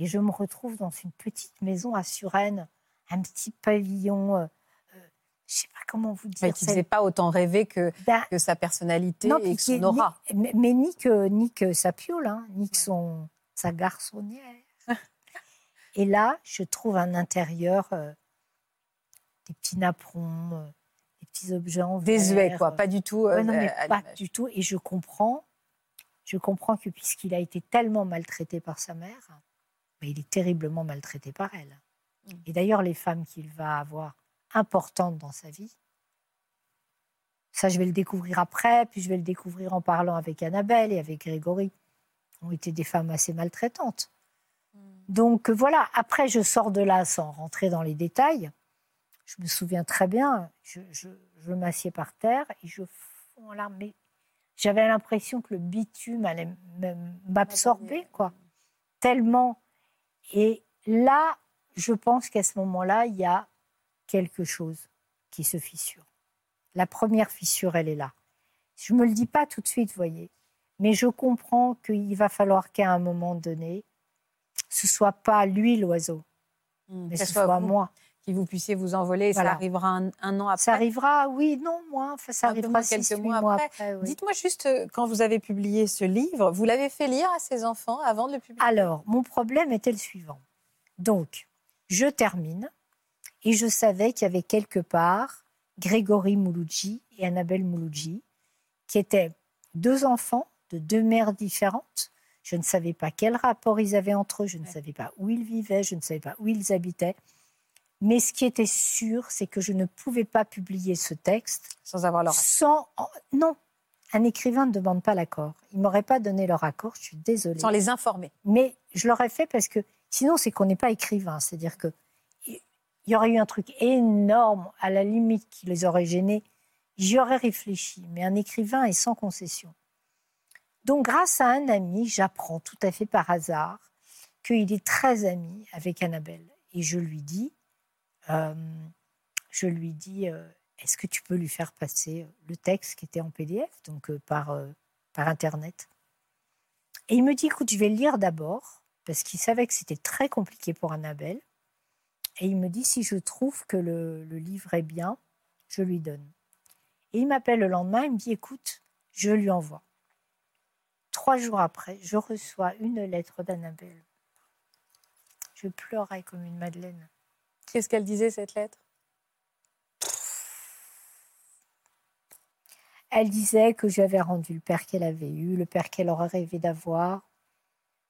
Et je me retrouve dans une petite maison à Suresnes, un petit pavillon, euh, euh, je ne sais pas comment vous dire. Mais qui ne faisait pas autant rêver que, Ben, que sa personnalité non, et que son aura. Mais, mais ni, que, ni que sa piole, hein, ni que son, sa garçonnière. [laughs] Et là, je trouve un intérieur, euh, des petits napperons, des petits objets en verre. Désuet, quoi. Pas du tout. Ouais, non, mais à pas du tout. Et je comprends, je comprends que puisqu'il a été tellement maltraité par sa mère, mais il est terriblement maltraité par elle. Mm. Et d'ailleurs, les femmes qu'il va avoir importantes dans sa vie, ça, je vais le découvrir après, puis je vais le découvrir en parlant avec Annabelle et avec Grégory, ont été des femmes assez maltraitantes. Donc euh, voilà, après, je sors de là sans rentrer dans les détails. Je me souviens très bien, je, je, je m'assieds par terre et je fonds en larmes. Mais j'avais l'impression que le bitume allait m'absorber, quoi. Tellement. Et là, je pense qu'à ce moment-là, il y a quelque chose qui se fissure. La première fissure, elle est là. Je ne me le dis pas tout de suite, voyez. Mais je comprends qu'il va falloir qu'à un moment donné, ce soit pas lui l'oiseau, Mm. mais ce soit moi. Vous puissiez vous envoler. Voilà. Ça arrivera un, un an après. Ça arrivera, oui, non, moi, enfin, ça Un arrivera moins, six, quelques huit mois mois après. après. oui. Dites-moi juste, euh, quand vous avez publié ce livre, vous l'avez fait lire à ses enfants avant de le publier? Alors, mon problème était le suivant. Donc, je termine et je savais qu'il y avait quelque part Grégory Mouloudji et Annabelle Mouloudji, qui étaient deux enfants de deux mères différentes. Je ne savais pas quel rapport ils avaient entre eux, je ne savais pas où ils vivaient, je ne savais pas où ils habitaient. Mais ce qui était sûr, c'est que je ne pouvais pas publier ce texte sans avoir leur sans... Non, un écrivain ne demande pas l'accord. Ils ne m'auraient pas donné leur accord, je suis désolée. sans les informer. Mais je l'aurais fait parce que sinon, c'est qu'on n'est pas écrivain. C'est-à-dire que il y aurait eu un truc énorme, à la limite, qui les aurait gênés. J'y aurais réfléchi. Mais un écrivain est sans concession. Donc, grâce à un ami, j'apprends tout à fait par hasard qu'il est très ami avec Annabelle. Et je lui dis, je lui dis, euh, est-ce que tu peux lui faire passer le texte qui était en PDF, donc euh, par, euh, par Internet? Et il me dit, écoute, je vais le lire d'abord, parce qu'il savait que c'était très compliqué pour Annabelle. Et il me dit, si je trouve que le, le livre est bien, je lui donne. Et il m'appelle le lendemain, il me dit, écoute, je lui envoie. Trois jours après, je reçois une lettre d'Annabelle. Je pleurais comme une madeleine. Qu'est-ce qu'elle disait, cette lettre? Elle disait que j'avais rendu le père qu'elle avait eu, le père qu'elle aurait rêvé d'avoir,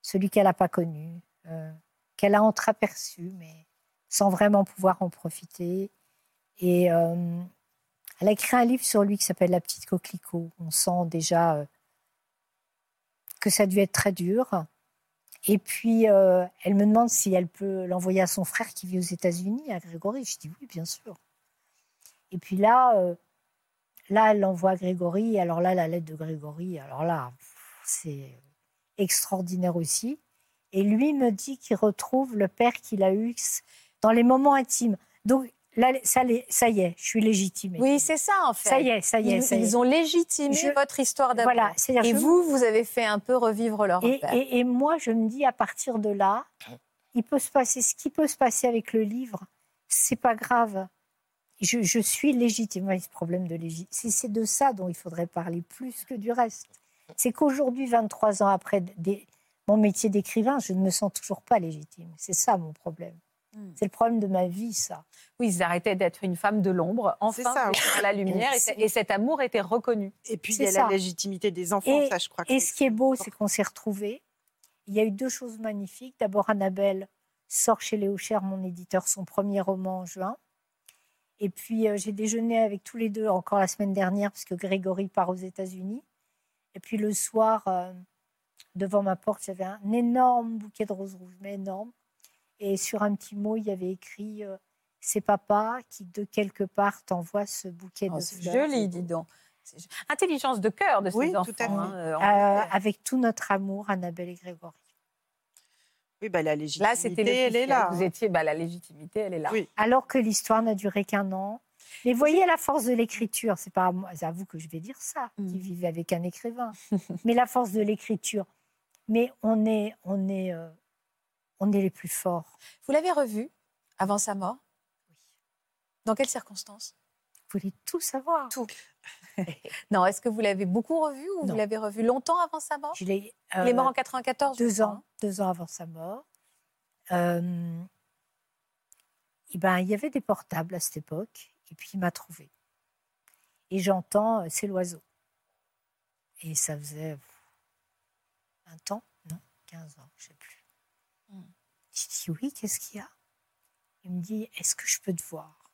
celui qu'elle n'a pas connu, euh, qu'elle a entreaperçu, mais sans vraiment pouvoir en profiter. Et euh, elle a écrit un livre sur lui qui s'appelle La petite coquelicot. On sent déjà euh, que ça a dû être très dur. Et puis, euh, elle me demande si elle peut l'envoyer à son frère qui vit aux États-Unis, à Grégory. Je dis oui, bien sûr. Et puis là, euh, là, elle l'envoie à Grégory. Alors là, la lettre de Grégory, alors là, c'est extraordinaire aussi. Et lui me dit qu'il retrouve le père qu'il a eu dans les moments intimes. Donc, là, ça, y est, je suis légitime. Oui, c'est ça, en fait. Ça y est, ça y est. Ils, ça y est. ils ont légitimé Je- votre histoire d'amour. Voilà, Et je- vous, vous avez fait un peu revivre leur Et, père. et- et moi, je me dis, à partir de là, il peut se passer ce qui peut se passer avec le livre, c'est pas grave. Je, je suis légitime. Ce problème de légitimité, c'est c'est de ça dont il faudrait parler plus que du reste. C'est qu'aujourd'hui, 23 ans après des- mon métier d'écrivain, je ne me sens toujours pas légitime. C'est ça mon problème. Hmm. C'est le problème de ma vie, ça. Oui, ils arrêtaient d'être une femme de l'ombre. Enfin, ça, à la lumière et, cet amour était reconnu. Et puis, il y a ça. la légitimité des enfants, ça, je crois que Et ce qui est beau, c'est qu'on s'est retrouvés. Il y a eu deux choses magnifiques. D'abord, Annabelle sort chez Léo Cher, mon éditeur, son premier roman en juin. Et puis, euh, j'ai déjeuné avec tous les deux encore la semaine dernière, parce que Grégory part aux États-Unis. Et puis, le soir, euh, devant ma porte, j'avais un énorme bouquet de roses rouges, mais énorme. Et sur un petit mot, il y avait écrit euh, C'est papa qui, de quelque part, t'envoie ce bouquet Oh, de fleurs. joli, dis donc. Intelligence de cœur de ces Oui, tout enfants. à fait. hein, euh, en Euh, avec tout notre amour, Annabelle et Grégory. Oui, bah, la légitimité, Là, c'était elle est là. Vous étiez, bah, la légitimité, elle est là. Oui. alors que l'histoire n'a duré qu'un an. Mais voyez la force de l'écriture, c'est pas à, à vous que je vais dire ça, Mm. qui vivez avec un écrivain. [laughs] Mais la force de l'écriture. Mais on est, on est, euh, on est les plus forts. Vous l'avez revu avant sa mort? Dans quelles circonstances? Vous voulez tout savoir. Tout. [laughs] Non, est-ce que vous l'avez beaucoup revu ou vous l'avez revu longtemps avant sa mort? Je l'ai, Il est mort euh, en 94 je deux ans, hein. deux ans avant sa mort. Euh, eh ben, il y avait des portables à cette époque, et puis il m'a trouvé. Et j'entends, euh, c'est l'oiseau. Et ça faisait 20 ans, non, 15 ans, je ne sais plus. Je dis oui, qu'est-ce qu'il y a? Il me dit, est-ce que je peux te voir?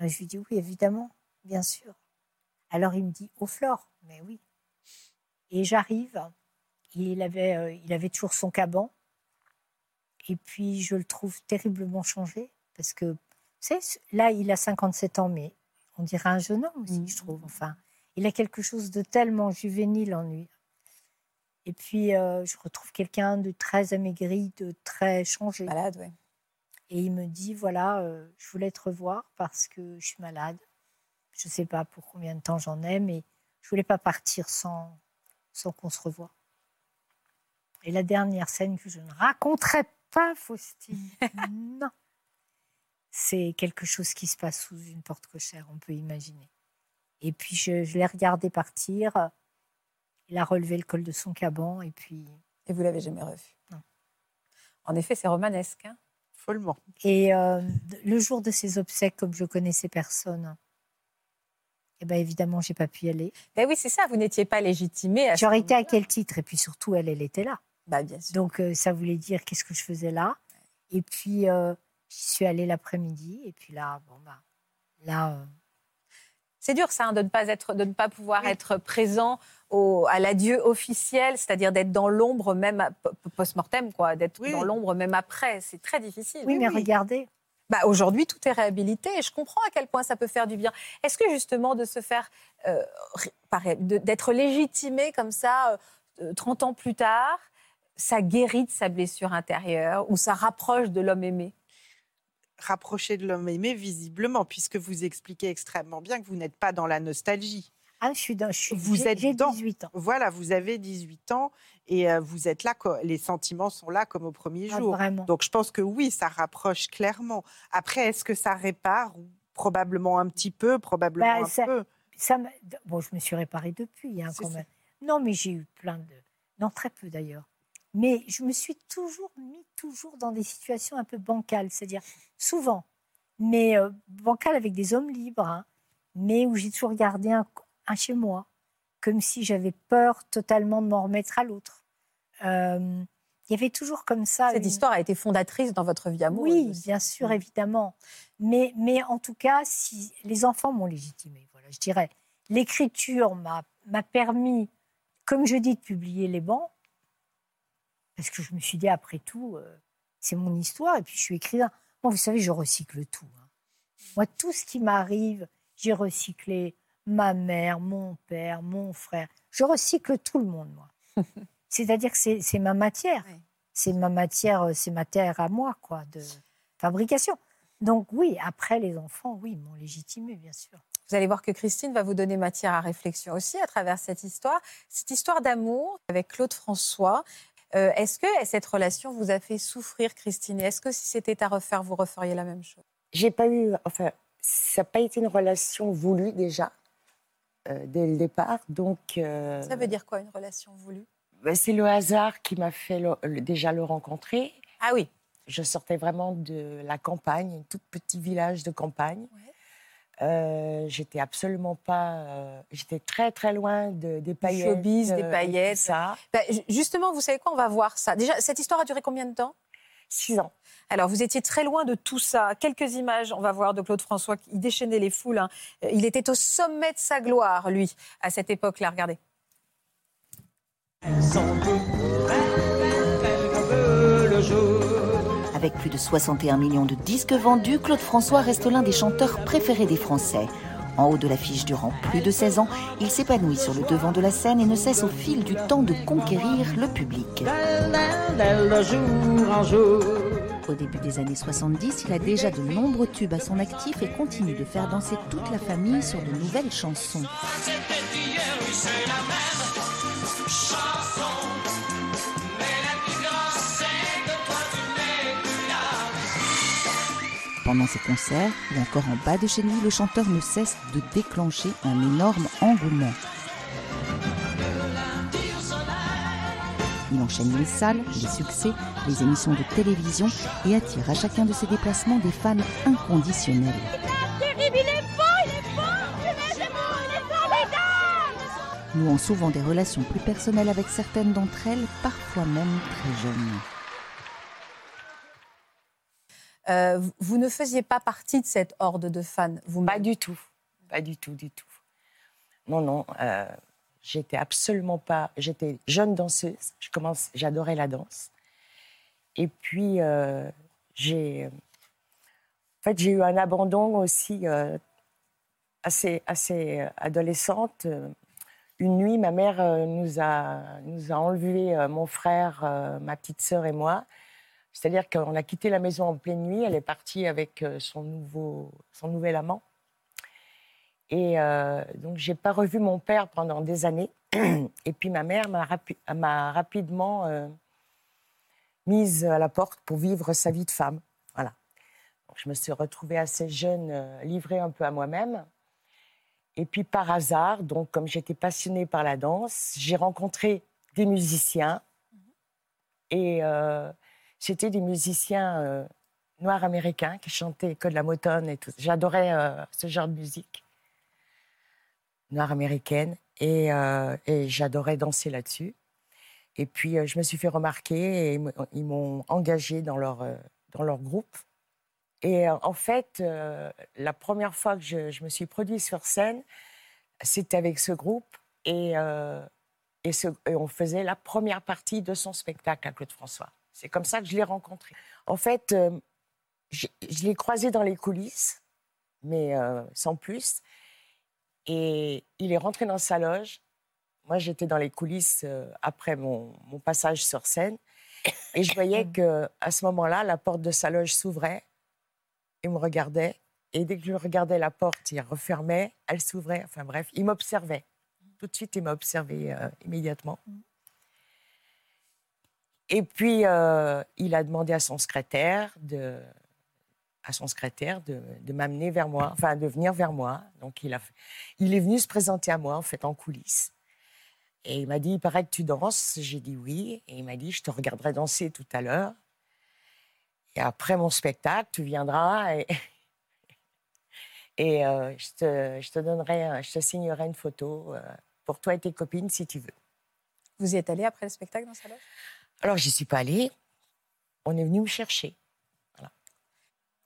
Et Je lui dis oui, évidemment, bien sûr. Alors il me dit, au flore, mais oui. Et j'arrive, il avait, euh, il avait toujours son caban. Et puis, je le trouve terriblement changé. Parce que, vous savez, là, il a 57 ans, mais on dirait un jeune homme aussi, je trouve. Enfin, il a quelque chose de tellement juvénile en lui. Et puis, euh, je retrouve quelqu'un de très amaigri, de très changé. Malade, oui. Et il me dit, voilà, euh, je voulais te revoir parce que je suis malade. Je ne sais pas pour combien de temps j'en ai, mais je voulais pas partir sans, sans qu'on se revoie. Et la dernière scène que je ne raconterai pas, Faustine, [laughs] non. C'est quelque chose qui se passe sous une porte cochère, on peut imaginer. Et puis je, je l'ai regardé partir. Il a relevé le col de son caban et puis Et vous l'avez jamais revu Non. En effet, c'est romanesque. hein. Follement. Et euh, le jour de ses obsèques, comme je connaissais personne, eh ben évidemment, j'ai pas pu y aller. Ben oui, c'est ça, vous n'étiez pas légitimé. à ce J'aurais été à quel titre? Et puis surtout, elle, elle était là. Bah, bien sûr. Donc euh, ça voulait dire qu'est-ce que je faisais là? Et puis euh, j'y suis allée l'après-midi. Et puis là, bon bah, là, euh, C'est dur, ça, hein, de ne pas être, de ne pas pouvoir Oui. être présent au, à l'adieu officiel, c'est-à-dire d'être dans l'ombre même post-mortem, quoi, d'être Oui. dans l'ombre même après. C'est très difficile. oui, mais oui. regardez, Bah, Aujourd'hui, tout est réhabilité et je comprends à quel point ça peut faire du bien. Est-ce que justement de se faire, euh, d'être légitimé comme ça euh, 30 ans plus tard, ça guérit de sa blessure intérieure ou ça rapproche de l'homme aimé? Rapprocher de l'homme aimé, visiblement, puisque vous expliquez extrêmement bien que vous n'êtes pas dans la nostalgie. Ah, je suis dans, je suis, Vous êtes j'ai dans. 18 ans. Voilà, vous avez 18 ans et euh, vous êtes là, les sentiments sont là comme au premier Ah, jour. vraiment. Donc je pense que oui, ça rapproche clairement. Après, est-ce que ça répare Probablement un petit peu, probablement Bah, un ça- peu? Ça bon, je me suis réparée depuis, hein, quand même. Non, mais j'ai eu plein de. Non, très peu d'ailleurs. Mais je me suis toujours mis toujours dans des situations un peu bancales, c'est-à-dire souvent, mais euh, bancales avec des hommes libres, hein, mais où j'ai toujours gardé un, un chez moi, comme si j'avais peur totalement de m'en remettre à l'autre. Euh, il y avait toujours comme ça. Cette une- histoire a été fondatrice dans votre vie amoureuse. Oui, aussi. bien sûr, Mm. évidemment. Mais, mais en tout cas, si les enfants m'ont légitimé, voilà, je dirais. L'écriture m'a m'a permis, comme je dis, de publier les bancs, parce que je me suis dit, après tout, euh, c'est mon histoire, et puis je suis écrivain. Moi, vous savez, je recycle tout. hein. Moi, tout ce qui m'arrive, j'ai recyclé ma mère, mon père, mon frère. Je recycle tout le monde, moi. [laughs] C'est-à-dire que c'est ma matière. Oui. C'est ma matière, euh, c'est ma terre à moi, quoi, de fabrication. Donc oui, après les enfants, oui, m'ont légitimé, bien sûr. Vous allez voir que Christine va vous donner matière à réflexion aussi à travers cette histoire. Cette histoire d'amour avec Claude François. euh, Est-ce que cette relation vous a fait souffrir, Christine? Et Est-ce que si c'était à refaire, vous referiez la même chose? J'ai pas eu, enfin, ça n'a pas été une relation voulue déjà, euh, dès le départ. Donc, euh, Ça veut dire quoi, une relation voulue? ben, c'est le hasard qui m'a fait le- le- déjà le rencontrer. Ah oui. Je sortais vraiment de la campagne, un tout petit village de campagne. Ouais. Euh, j'étais absolument pas. euh, j'étais très très loin de, des paillettes. showbiz, des euh, paillettes. Ça, Ben, ju- justement, vous savez quoi? On va voir ça. Déjà, cette histoire a duré combien de temps? Six ans. Alors, vous étiez très loin de tout ça. Quelques images, on va voir, de Claude François qui déchaînait les foules. hein. Euh, Il était au sommet de sa gloire, lui, à cette époque-là. Regardez. Avec plus de 61 millions de disques vendus, Claude François reste l'un des chanteurs préférés des Français. En haut de l'affiche durant plus de 16 ans, il s'épanouit sur le devant de la scène et ne cesse au fil du temps de conquérir le public. Au début des années 70, il a déjà de nombreux tubes à son actif et continue de faire danser toute la famille sur de nouvelles chansons. Pendant ses concerts ou encore en bas de chez lui, le chanteur ne cesse de déclencher un énorme engouement. Il enchaîne les salles, les succès, les émissions de télévision et attire à chacun de ses déplacements des fans inconditionnels. Nouant souvent des relations plus personnelles avec certaines d'entre elles, parfois même très jeunes. Euh, vous- ne faisiez pas partie de cette horde de fans, vous Pas du tout. Pas du tout, du tout. Non, non. euh, j'étais absolument pas. J'étais jeune danseuse. Je commence, j'adorais la danse. Et puis, euh, j'ai. En fait, j'ai eu un abandon aussi assez, assez adolescente. Une nuit, ma mère nous, a, nous a enlevé mon frère, ma petite sœur et moi. C'est-à-dire qu'on a quitté la maison en pleine nuit. Elle est partie avec euh, son, nouveau, son nouvel amant. Et euh, donc, j'ai pas revu mon père pendant des années. [clears throat] Et puis, ma mère m'a rapi- m'a rapidement euh, mise à la porte pour vivre sa vie de femme. Voilà. Je me suis retrouvée assez jeune, livrée un peu à moi-même. Et puis, par hasard, donc, comme j'étais passionnée par la danse, j'ai rencontré des musiciens. Et c'était des musiciens euh, noirs américains qui chantaient que de la motone et tout. J'adorais euh, ce genre de musique noire américaine et, euh, j'adorais danser là-dessus. Et puis je me suis fait remarquer et ils m'ont- engagée dans leur, dans leur groupe. Et en fait, la première fois que je, me suis produite sur scène, c'était avec ce groupe et, et on faisait la première partie de son spectacle à Claude François. C'est comme ça que je l'ai rencontré. En fait, euh, je, je l'ai croisé dans les coulisses, mais euh, sans plus. Et il est rentré dans sa loge. Moi, j'étais dans les coulisses euh, après mon, mon passage sur scène. Et je voyais [coughs] que à ce moment-là, la porte de sa loge s'ouvrait. Il me regardait. Et dès que je regardais la porte, il refermait, elle s'ouvrait. Enfin bref, il m'observait. Tout de suite, il m'a observé immédiatement. Et puis, euh, il a demandé à son secrétaire de, à son secrétaire de, m'amener vers moi, enfin de venir vers moi. Donc il, a, il est venu se présenter à moi en fait en coulisses. Et il m'a dit, il paraît que tu danses. J'ai dit oui. Et il m'a dit, je te regarderai danser tout à l'heure. Et après mon spectacle, tu viendras et, [laughs] et euh, je, te, je te donnerai, je te signerai une photo euh, pour toi et tes copines si tu veux. Vous y êtes allé après le spectacle dans sa loge? Alors, j'y suis pas allée. On est venu me chercher.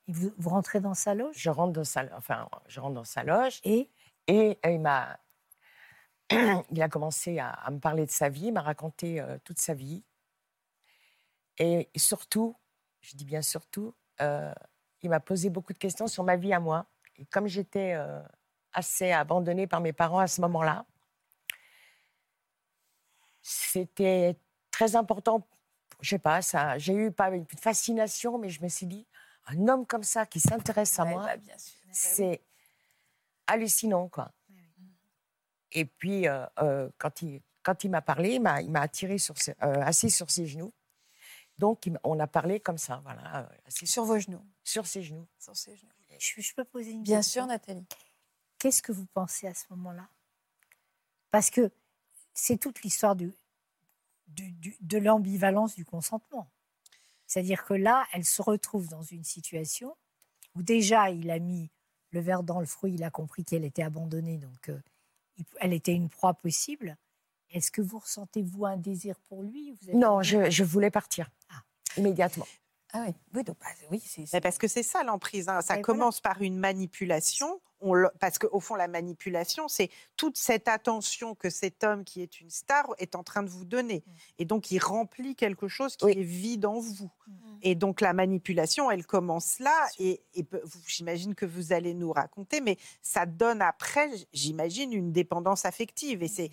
Et Vous, vous rentrez dans sa loge? Je rentre dans sa, enfin, je rentre dans sa loge et? Et euh, il m'a, [clears throat] il a commencé à, à me parler de sa vie, il m'a raconté euh, toute sa vie. Et surtout, je dis bien surtout, euh, il m'a posé beaucoup de questions sur ma vie à moi. Et comme j'étais assez abandonnée par mes parents à ce moment-là, c'était très important. Je sais pas, ça, j'ai eu pas une fascination, mais je me suis dit, un homme comme ça qui s'intéresse à Ouais, moi, bah, bien sûr. c'est hallucinant, quoi. Et puis, euh, euh, quand il, quand il m'a parlé, il m'a, il m'a attiré sur ses- euh, assis sur ses genoux. Donc, il on a parlé comme ça, voilà, assis sur, Sur vos genoux. sur ses genoux. Sur ses genoux. je, je peux poser une Bien question sûr, Nathalie. Qu'est-ce que vous pensez à ce moment-là? Parce que c'est toute l'histoire du, de l'ambivalence du consentement. C'est-à-dire que là, elle se retrouve dans une situation où déjà il a mis le verre dans le fruit, il a compris qu'elle était abandonnée, donc euh, elle était une proie possible. Est-ce que vous ressentez, vous, un désir pour lui Vous avez- Non, je, je voulais partir Ah. immédiatement. Ah oui, oui, donc, bah, oui c'est, Mais parce que c'est ça l'emprise. hein. Ça Et voilà. commence par une manipulation. On le- Parce qu'au fond, la manipulation, c'est toute cette attention que cet homme qui est une star est en train de vous donner. Et donc, il remplit quelque chose qui Oui. est vide en vous. Mm. Et donc, la manipulation, elle commence là. Et, j'imagine que vous allez nous raconter, mais ça donne après, j'imagine, une dépendance affective. Et c'est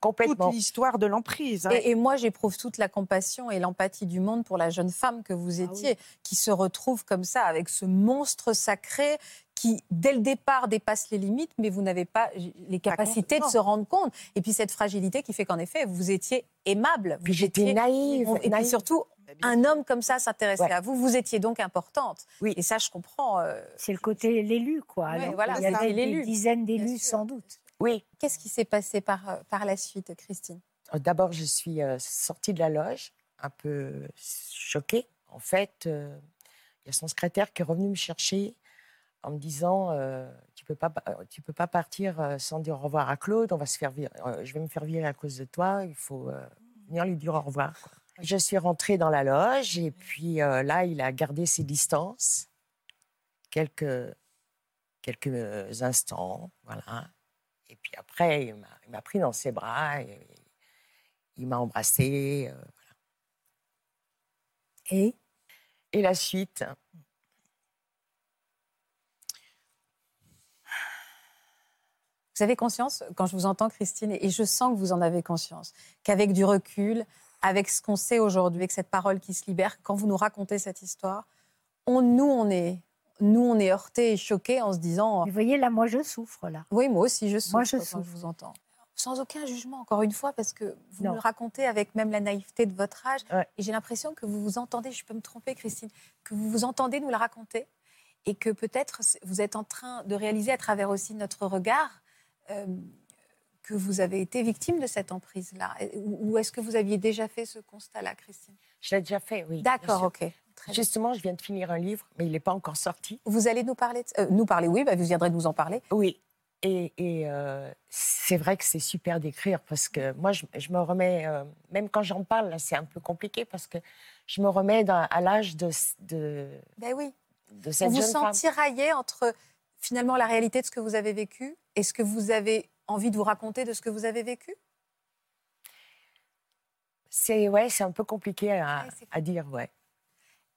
Complètement. toute l'histoire de l'emprise. hein. Et, et moi, j'éprouve toute la compassion et l'empathie du monde pour la jeune femme que vous Ah oui. étiez, qui se retrouve comme ça avec ce monstre sacré qui, dès le départ, dépasse les limites, mais vous n'avez pas les capacités de se rendre compte. Et puis cette fragilité qui fait qu'en effet, vous étiez aimable. Puis Vous j'étais étiez- naïve. Et puis naïve. surtout, Bah, un homme comme ça s'intéressait Ouais. à vous. Vous étiez donc importante. Oui. Et ça, je comprends. euh, C'est le côté l'élu, quoi. Ouais, Alors, voilà, il y avait des dizaines d'élus, sans doute. Oui. Qu'est-ce qui s'est passé par, euh, par la suite, Christine? D'abord, je suis euh, sortie de la loge, un peu choquée. En fait, euh, il y a son secrétaire qui est revenu me chercher en me disant euh, Tu peux pas, euh, tu peux pas partir euh, sans dire au revoir à Claude. On va se faire virer- euh, je vais me faire virer à cause de toi. Il faut euh, venir lui dire au revoir. quoi. Je suis rentrée dans la loge et puis là, il a gardé ses distances quelques quelques instants, voilà. Et puis après, il m'a- pris dans ses bras et il m'a embrassé. euh, Et? Et la suite, Vous avez conscience, quand je vous entends, Christine, et je sens que vous en avez conscience, qu'avec du recul, avec ce qu'on sait aujourd'hui, avec cette parole qui se libère, quand vous nous racontez cette histoire, on, nous, on est, nous, on est heurtés et choqués en se disant, vous voyez, là, moi, je souffre, là. oui, moi aussi, je souffre Moi, je quand souffre. je vous entends. Sans aucun jugement, encore une fois, parce que vous Non. nous le racontez avec même la naïveté de votre âge. Ouais. Et j'ai l'impression que vous vous entendez, je peux me tromper, Christine, que vous vous entendez nous la raconter et que peut-être vous êtes en train de réaliser à travers aussi notre regard que vous avez été victime de cette emprise-là? Ou, est-ce que vous aviez déjà fait ce constat-là, Christine? Je l'ai déjà fait, oui. D'accord, ok. Très bien. Justement, je viens de finir un livre, mais il n'est pas encore sorti. Vous allez nous parler, de- euh, nous parler, oui, bah, vous viendrez nous en parler. Oui. Et, et, euh, c'est vrai que c'est super d'écrire parce que moi, je, je me remets, euh, même quand j'en parle, là, c'est un peu compliqué parce que je me remets dans- à l'âge de, de, Ben oui. de cette vous jeune sent femme. tiraillé entre finalement la réalité de ce que vous avez vécu et ce que vous avez envie de vous raconter de ce que vous avez vécu? C'est ouais, c'est un peu compliqué à, Ouais, c'est à dire, ouais.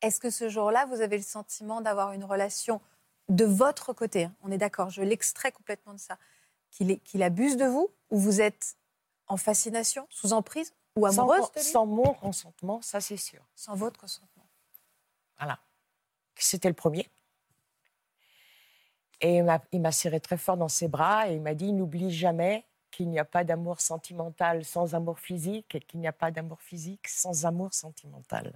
Est-ce que ce jour-là, vous avez le sentiment d'avoir une relation de votre côté hein, On est d'accord, je l'extrais complètement de ça. Qu'il abuse de vous ou vous êtes en fascination, sous emprise ou Sans, amoureuse de lui? sans mon consentement, ça c'est sûr. Sans votre consentement. Voilà. C'était le premier. Et il m'a- serré très fort dans ses bras et il m'a dit N'oublie jamais qu'il n'y a pas d'amour sentimental sans amour physique et qu'il n'y a pas d'amour physique sans amour sentimental.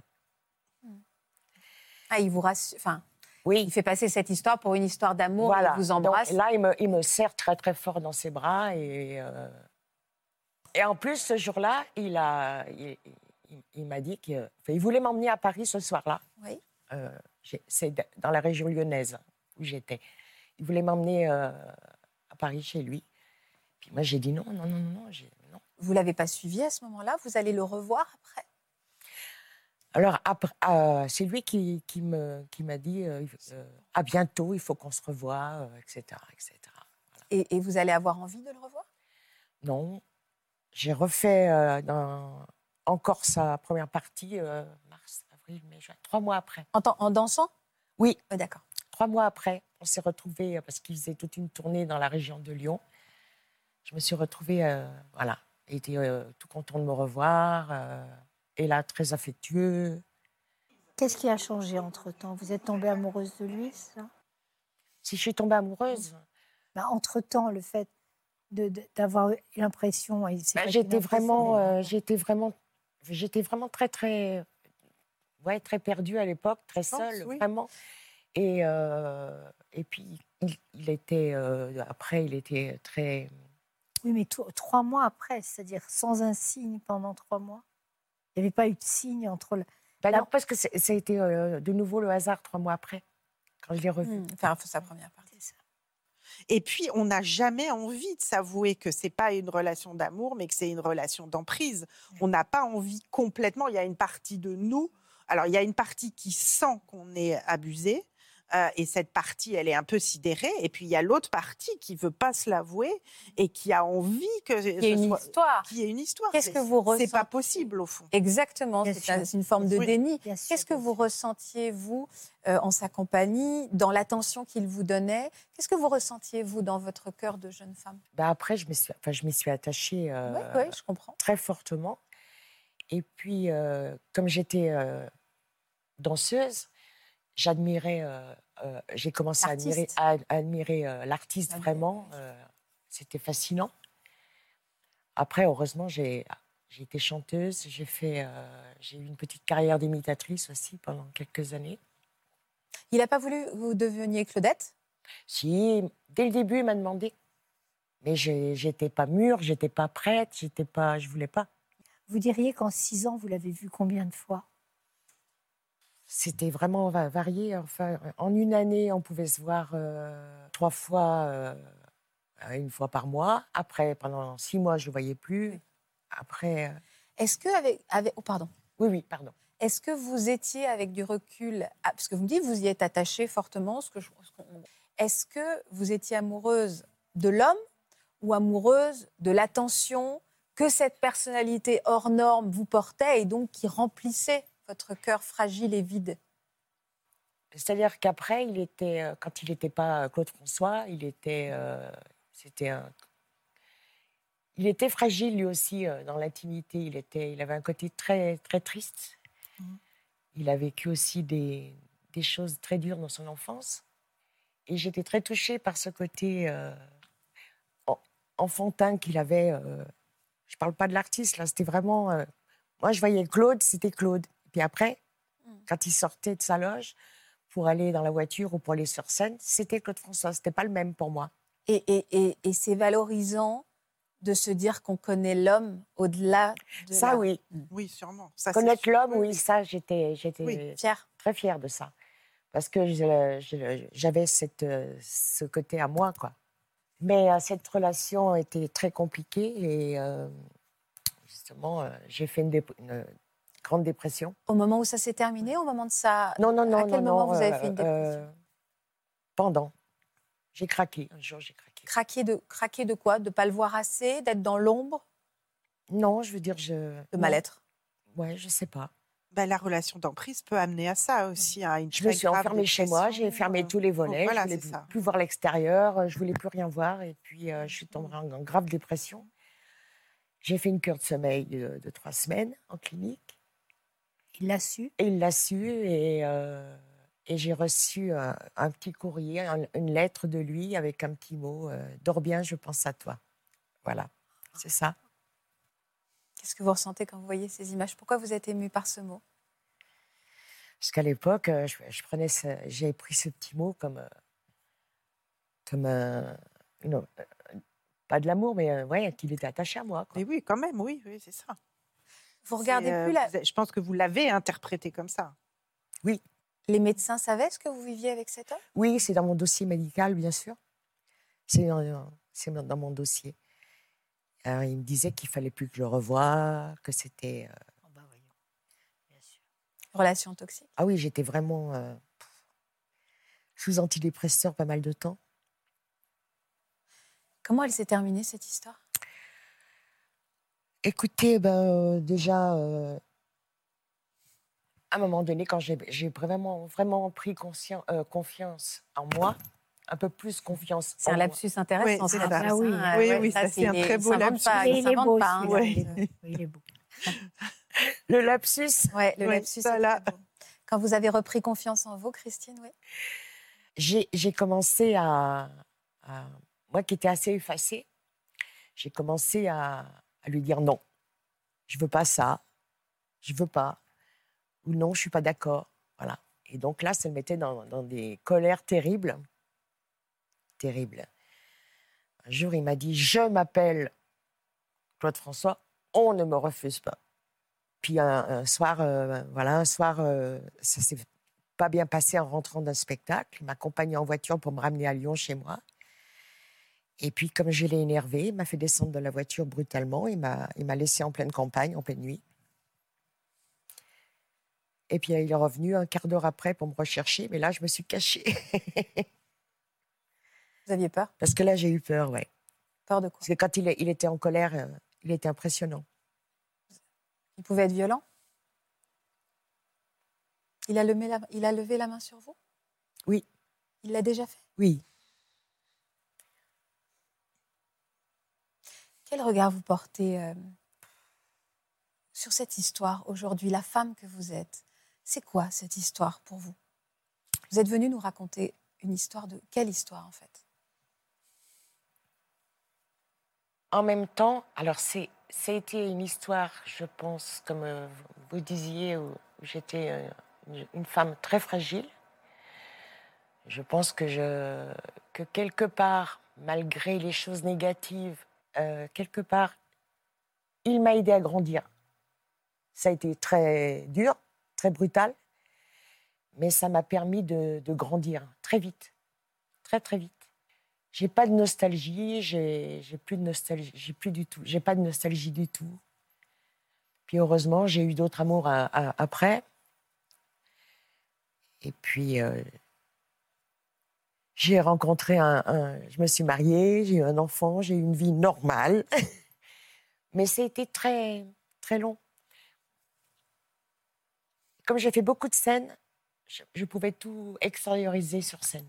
Ah, il vous rassure. Enfin, Oui, il fait passer cette histoire pour une histoire d'amour. voilà. Il vous Donc, embrasse. là, il me, il me serre très très fort dans ses bras et euh, Et en plus, ce jour-là, il a, il, il- il m'a dit qu'il il voulait m'emmener à Paris ce soir-là. Oui. Euh, c'est dans la région lyonnaise où j'étais. Il voulait m'emmener euh, à Paris chez lui. Puis moi, j'ai dit non, non, non, non, non. Vous l'avez pas suivi à ce moment-là? Vous allez le revoir après? Alors, après, euh, c'est lui qui, qui me, qui m'a dit euh, à bientôt, il faut qu'on se revoie, etc., etc. et, et vous allez avoir envie de le revoir? Non, j'ai refait dans- encore sa première partie, mars, avril, mai, juin, trois mois après. en, dansant? Oui. Oui, D'accord. Trois mois après, on s'est retrouvés euh, parce qu'il faisait toute une tournée dans la région de Lyon. Je me suis retrouvée, euh, voilà, il était euh, tout content de me revoir, euh, et là, très affectueux. Qu'est-ce qui a changé entre-temps? Vous êtes tombée amoureuse de lui, ça? Si je suis tombée amoureuse, Bah, Entre-temps, le fait d'avoir l'impression... bah, j'étais impression, vraiment, mais- euh, j'étais vraiment, j'étais vraiment très, très, ouais, très perdue à l'époque, très pense, seule, oui. vraiment. Et, euh, et puis, il, il était, euh, après, il était très. Oui, mais to- trois mois après, c'est-à-dire sans un signe pendant trois mois. Il n'y avait pas eu de signe entre... Le... Bah non, parce que ça a été euh, de nouveau le hasard trois mois après, quand je l'ai revu. Hmm, Enfin, sa première partie. Et puis, on n'a jamais envie de s'avouer que c'est pas une relation d'amour, mais que c'est une relation d'emprise. On n'a pas envie complètement. Il y a une partie de nous. Alors, il y a une partie qui sent qu'on est abusé. Euh, et cette partie, elle est un peu sidérée. Et puis, il y a l'autre partie qui veut pas se l'avouer et qui a envie que Il y a ce une soit- histoire. qu'il y ait une histoire. Qu'est-ce C'est- que vous C'est pas ressentez possible, au fond. Exactement, c'est une forme de Oui. déni. Qu'est-ce que vous ressentiez, vous, euh, en sa compagnie, dans l'attention qu'il vous donnait? Qu'est-ce que vous ressentiez, vous, dans votre cœur de jeune femme? Bah après, je me suis, enfin, je m'y suis attachée euh, Oui, oui, je comprends. très fortement. Et puis, euh, comme j'étais euh, danseuse, j'admirais, euh, euh, j'ai commencé à admirer, L'artiste. à, à admirer euh, l'artiste vraiment. euh, C'était fascinant. Après, heureusement, j'ai j'ai été chanteuse. J'ai fait, euh, j'ai eu une petite carrière d'imitatrice aussi pendant quelques années. Il n'a pas voulu que vous deveniez Claudette? Si, dès le début, il m'a demandé. Mais j'étais pas mûre, j'étais pas prête, j'étais pas, je voulais pas. Vous diriez qu'en six ans, vous l'avez vu combien de fois? C'était vraiment va- varié. Enfin, en une année, on pouvait se voir euh, trois fois, euh, une fois par mois. Après, pendant six mois, je ne le voyais plus. Après, euh, Est-ce que, avec, avec- oh, pardon, oui, oui, pardon. est-ce que vous étiez avec du recul, ah, parce que vous me dites que vous y êtes attachée fortement, ce que je- ce qu'on- est-ce que vous étiez amoureuse de l'homme ou amoureuse de l'attention que cette personnalité hors norme vous portait et donc qui remplissait votre cœur fragile et vide C'est-à-dire qu'après, il était, euh, quand il n'était pas Claude François, il était, euh, c'était un, il était fragile lui aussi euh, dans l'intimité. Il était, il avait un côté très, très triste. Mhm. Il a vécu aussi des, des choses très dures dans son enfance. Et j'étais très touchée par ce côté euh, en- enfantin qu'il avait. euh, je parle pas de l'artiste là, c'était vraiment. euh, moi, je voyais Claude, c'était Claude. Puis après, Mhm. quand il sortait de sa loge pour aller dans la voiture ou pour aller sur scène, c'était Claude François. C'était pas le même pour moi. Et, et- et- et c'est valorisant de se dire qu'on connaît l'homme au-delà de Ça, la- oui. Oui, sûrement. Ça, Connaître l'homme, Oui, ça, j'étais, j'étais Oui. Fier. très fière de ça. Parce que j'avais cette, euh, ce côté à moi, quoi. Mais euh, cette relation était très compliquée et euh, justement, j'ai fait une, une grande dépression. Au moment où ça s'est terminé, au moment de ça. Non, non, non, à quel non, moment non, vous avez euh, fait une dépression euh, Pendant. J'ai craqué. Un jour, j'ai craqué. Craquer de, craquer de quoi? De pas le voir assez D'être dans l'ombre? Non, je veux dire, je. De mal-être? Ouais, je sais pas. Ben, la relation d'emprise peut amener à ça aussi, à une Je me suis enfermée chez moi, j'ai fermé euh, tous les volets, voilà, je voulais plus, voir l'extérieur, je voulais plus rien voir, et puis euh, je suis tombée en, en grave dépression. J'ai fait une cure de sommeil de, de trois semaines en clinique, Il l'a su. et il l'a su, et, euh, et j'ai reçu un, un petit courrier, un- une lettre de lui avec un petit mot euh, Dors bien, je pense à toi. Voilà, c'est ça. Qu'est-ce que vous ressentez quand vous voyez ces images? Pourquoi vous êtes ému par ce mot? Parce qu'à l'époque, euh, je, je prenais, ce- j'ai pris ce petit mot comme, euh, comme un- pas de l'amour, mais ouais, qu'il était attaché à moi. quoi. Mais oui, quand même, oui, oui c'est ça. Vous regardez euh, plus la... Je pense que vous l'avez interprété comme ça. Les médecins savaient ce que vous viviez avec cet homme? Oui, c'est dans mon dossier médical, bien sûr. C'est dans, c'est dans mon dossier. Alors, il me disait qu'il fallait plus que je le revoie, que c'était. euh, Oh, bah. Bien sûr. Relation toxique. Ah oui, j'étais vraiment euh, sous antidépresseur pas mal de temps. Comment elle s'est terminée, cette histoire? Écoutez, ben, euh, déjà, euh, à un moment donné, quand j'ai vraiment, vraiment pris conscien- euh, confiance en moi, un peu plus confiance C'est un moi. lapsus intéressant. Oui, c'est ça. Ah oui. Ah, Oui, oui, ça, c'est un très beau lapsus. pas, il [laughs] il est beau, pas, hein. Ouais. Il est. Le lapsus, Ouais, le Ouais, lapsus. beau. Quand vous avez repris confiance en vous, Christine, oui. j'ai j'ai commencé à, à- Moi qui étais assez effacée, j'ai commencé à, lui dire non. Je veux pas ça. Je veux pas. Ou non, je suis pas d'accord. Voilà. Et donc là, ça me mettait dans, des colères terribles. Terribles. Un jour, il m'a dit Je m'appelle Claude François, on ne me refuse pas. Puis un, soir, euh, voilà, un soir, euh, ça s'est pas bien passé en rentrant d'un spectacle. Il m'accompagnait en voiture pour me ramener à Lyon chez moi. Et puis, comme je l'ai énervé, il m'a fait descendre de la voiture brutalement. Il m'a, laissé en pleine campagne, en pleine nuit. Et puis, il est revenu un quart d'heure après pour me rechercher. Mais là, je me suis cachée. [laughs] Vous aviez peur? Parce que là, j'ai eu peur, ouais. Peur de quoi? Parce que quand il, était en colère, euh, il était impressionnant. Il pouvait être violent? Il a, levé la... il a levé la main sur vous? Oui. Il l'a déjà fait? Oui. Quel regard vous portez euh, sur cette histoire aujourd'hui, la femme que vous êtes? C'est quoi cette histoire pour vous? Vous êtes venu nous raconter une histoire de... Quelle histoire en fait? En même temps, alors c'est, ça a été une histoire, je pense, comme euh, vous disiez, où j'étais euh, une femme très fragile. Je pense que, je, que quelque part, malgré les choses négatives, euh, quelque part, il m'a aidé à grandir. Ça a été très dur, très brutal, mais ça m'a permis de, grandir très vite, très très vite. J'ai pas de nostalgie, j'ai plus de nostalgie, j'ai plus du tout, j'ai pas de nostalgie du tout. Puis heureusement, j'ai eu d'autres amours à- à- après. Et puis euh, j'ai rencontré un, un- je me suis mariée, j'ai eu un enfant, j'ai eu une vie normale. [laughs] Mais c'était très très long. Comme j'ai fait beaucoup de scènes, je, je pouvais tout extérioriser sur scène.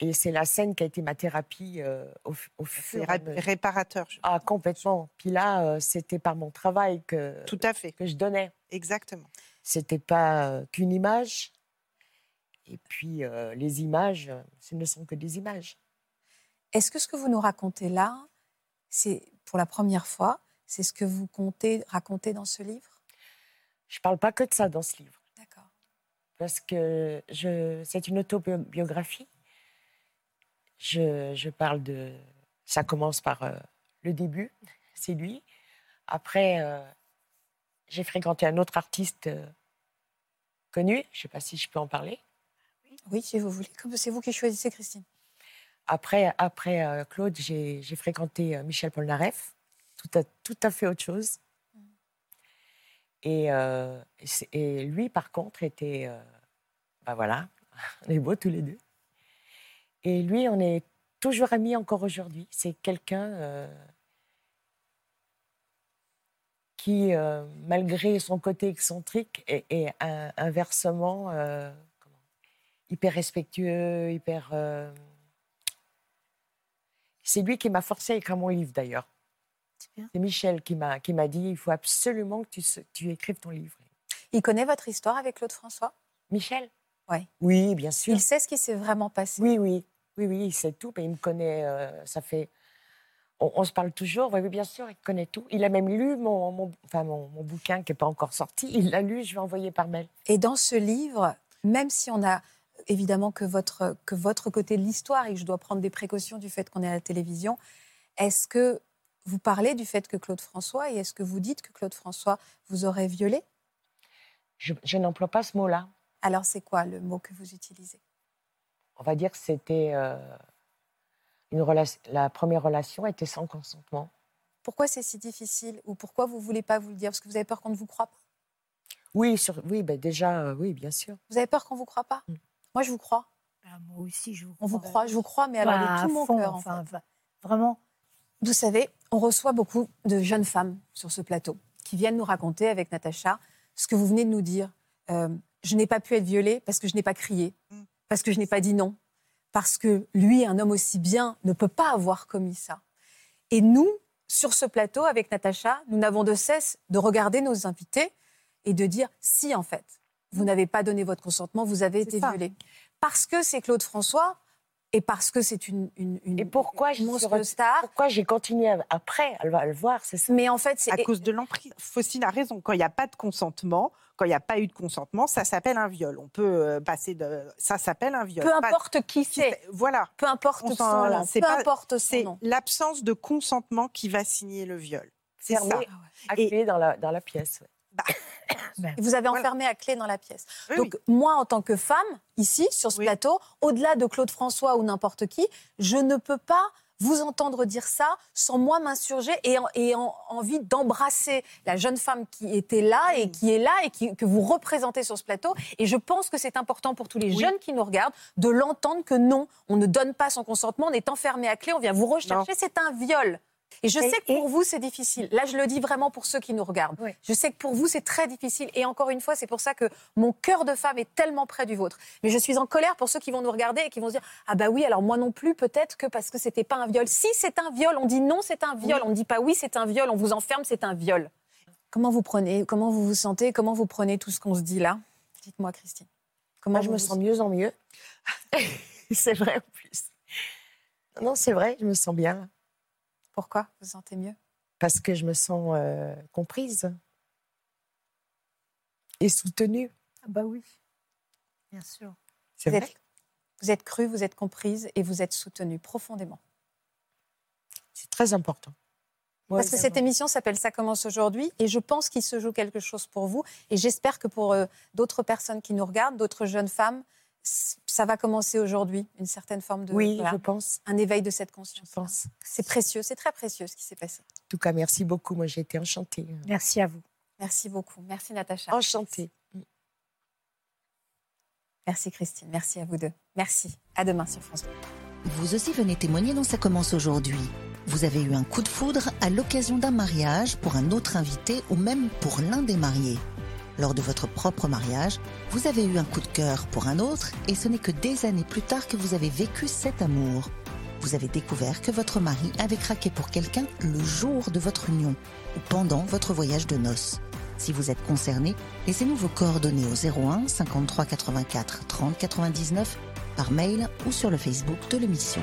Et c'est la scène qui a été ma thérapie euh, au, fur et à mesure. réparateur. je- Ah, complètement. Puis là, euh, c'était par mon travail que, Tout à fait, que je donnais. exactement. C'était pas euh, qu'une image. Et puis, euh, les images, ce ne sont que des images. Est-ce que ce que vous nous racontez là, c'est pour la première fois, c'est ce que vous comptez raconter dans ce livre? Je parle pas que de ça dans ce livre. D'accord. parce que c'est une autobiographie. Je, je parle de. Ça commence par euh, le début, c'est lui. Après, euh, j'ai fréquenté un autre artiste euh, connu, je ne sais pas si je peux en parler. Oui, si vous voulez. C'est vous qui choisissez, Christine. Après, après euh, Claude, j'ai, fréquenté euh, Michel Polnareff, tout à, tout à fait autre chose. Et, euh, et lui, par contre, était. ben voilà, [laughs] on est beaux tous les deux. Et lui, on est toujours amis encore aujourd'hui. C'est quelqu'un qui, malgré son côté excentrique, est, est un- inversement hyper respectueux, hyper. euh, c'est lui qui m'a forcé à écrire mon livre d'ailleurs. C'est Michel qui m'a qui m'a dit il faut absolument que tu, tu écrives ton livre. Il connaît votre histoire avec Claude François? Michel? Ouais. Oui, bien sûr. Il sait ce qui s'est vraiment passé? Oui, oui, oui, oui, il sait tout. mais il me connaît. euh, ça fait. On, on se parle toujours. Oui, bien sûr, il connaît tout. Il a même lu mon, mon- enfin, mon, mon bouquin qui n'est pas encore sorti. Il l'a lu. Je lui ai envoyé par mail. Et dans ce livre, même si on a évidemment que votre, que votre côté de l'histoire et que je dois prendre des précautions du fait qu'on est à la télévision, Est-ce que vous parlez du fait que Claude François et est-ce que vous dites que Claude François vous aurait violé? Je, je n'emploie pas ce mot-là. Alors c'est quoi le mot que vous utilisez? On va dire que c'était euh, une relation. La première relation était sans consentement. Pourquoi c'est si difficile? Ou pourquoi vous voulez pas vous le dire? Parce que vous avez peur qu'on ne vous croie pas? Oui, sur, oui, ben déjà, euh, oui, bien sûr. Vous avez peur qu'on vous croie pas? Mm. Moi, je vous crois. Ah, moi aussi, je vous On vous crois. croit, je vous crois, mais alors Bah, de tout à mon fond, cœur. en enfin, fait. va- Vraiment, Vous savez, on reçoit beaucoup de jeunes femmes sur ce plateau qui viennent nous raconter avec Natacha ce que vous venez de nous dire. Euh, je n'ai pas pu être violée parce que je n'ai pas crié, Mm. parce que je n'ai pas dit non, parce que lui, un homme aussi bien, ne peut pas avoir commis ça. Et nous, sur ce plateau avec Natacha, nous n'avons de cesse de regarder nos invités et de dire si en fait, vous n'avez pas donné votre consentement, vous avez été ça. violée. Parce que c'est Claude François et parce que c'est une, une, une- Et pourquoi je une monstre re- star. Pourquoi j'ai continué à- après à le, à le voir, c'est ça Mais en fait, c'est à cause de l'emprise. Faustine a raison. Quand il n'y a pas de consentement, quand il n'y a pas eu de consentement, ça s'appelle un viol. On peut euh, passer de. Ça s'appelle un viol. peu importe qui qui c'est, Voilà. peu importe On son nom, c'est peu pas- importe son C'est l'absence de consentement qui va signer le viol. C'est ça. à Et- clé dans la, dans la pièce. ouais. [coughs] Et Vous avez Voilà. enfermé à clé dans la pièce. Oui, Donc moi, en tant que femme, ici, sur ce Oui. plateau, au-delà de Claude François ou n'importe qui, je ne peux pas vous entendre dire ça sans moi m'insurger et, en- et en- envie d'embrasser la jeune femme qui était là et qui est là et qui- que vous représentez sur ce plateau. Et je pense que c'est important pour tous les Oui. jeunes qui nous regardent de l'entendre que non, on ne donne pas son consentement, on est enfermé à clé, on vient vous rechercher, c'est un viol. Et je Et- sais que et- pour vous, c'est difficile. Là, je le dis vraiment pour ceux qui nous regardent. Oui. Je sais que pour vous, c'est très difficile. Et encore une fois, c'est pour ça que mon cœur de femme est tellement près du vôtre. Mais je suis en colère pour ceux qui vont nous regarder et qui vont se dire Ah, bah oui, alors moi non plus, peut-être que parce que c'était pas un viol. Si c'est un viol, on dit non, c'est un viol. On ne dit pas oui, c'est un viol. On vous enferme, c'est un viol. Comment vous prenez Comment vous vous sentez Comment vous prenez tout ce qu'on se dit là? Dites-moi, Christine. Comment Moi, je me sens mieux en mieux. [laughs] c'est vrai en plus. Non, c'est vrai, je me sens bien. Pourquoi vous vous sentez mieux? Parce que je me sens euh, comprise et soutenue. ah bah oui, bien sûr. C'est vous vrai. êtes, vous êtes crue, vous êtes comprise et vous êtes soutenue profondément. C'est très important. Parce que cette émission s'appelle Ça commence aujourd'hui et je pense qu'il se joue quelque chose pour vous et j'espère que pour euh, d'autres personnes qui nous regardent, d'autres jeunes femmes, ça va commencer aujourd'hui, une certaine forme de Oui, voilà, je pense. un éveil de cette Je conscience. pense. C'est précieux, c'est très précieux ce qui s'est passé. En tout cas, merci beaucoup. Moi, j'ai été enchantée. Merci à vous. Merci beaucoup. Merci Natacha. Enchantée. Merci Christine. Merci à vous deux. Merci. À demain sur France 2. Vous aussi venez témoigner dans Ça commence aujourd'hui. Vous avez eu un coup de foudre à l'occasion d'un mariage pour un autre invité ou même pour l'un des mariés. Lors de votre propre mariage, vous avez eu un coup de cœur pour un autre et ce n'est que des années plus tard que vous avez vécu cet amour. Vous avez découvert que votre mari avait craqué pour quelqu'un le jour de votre union ou pendant votre voyage de noces. Si vous êtes concerné, laissez-nous vos coordonnées au 01 53 84 30 99 par mail ou sur le Facebook de l'émission.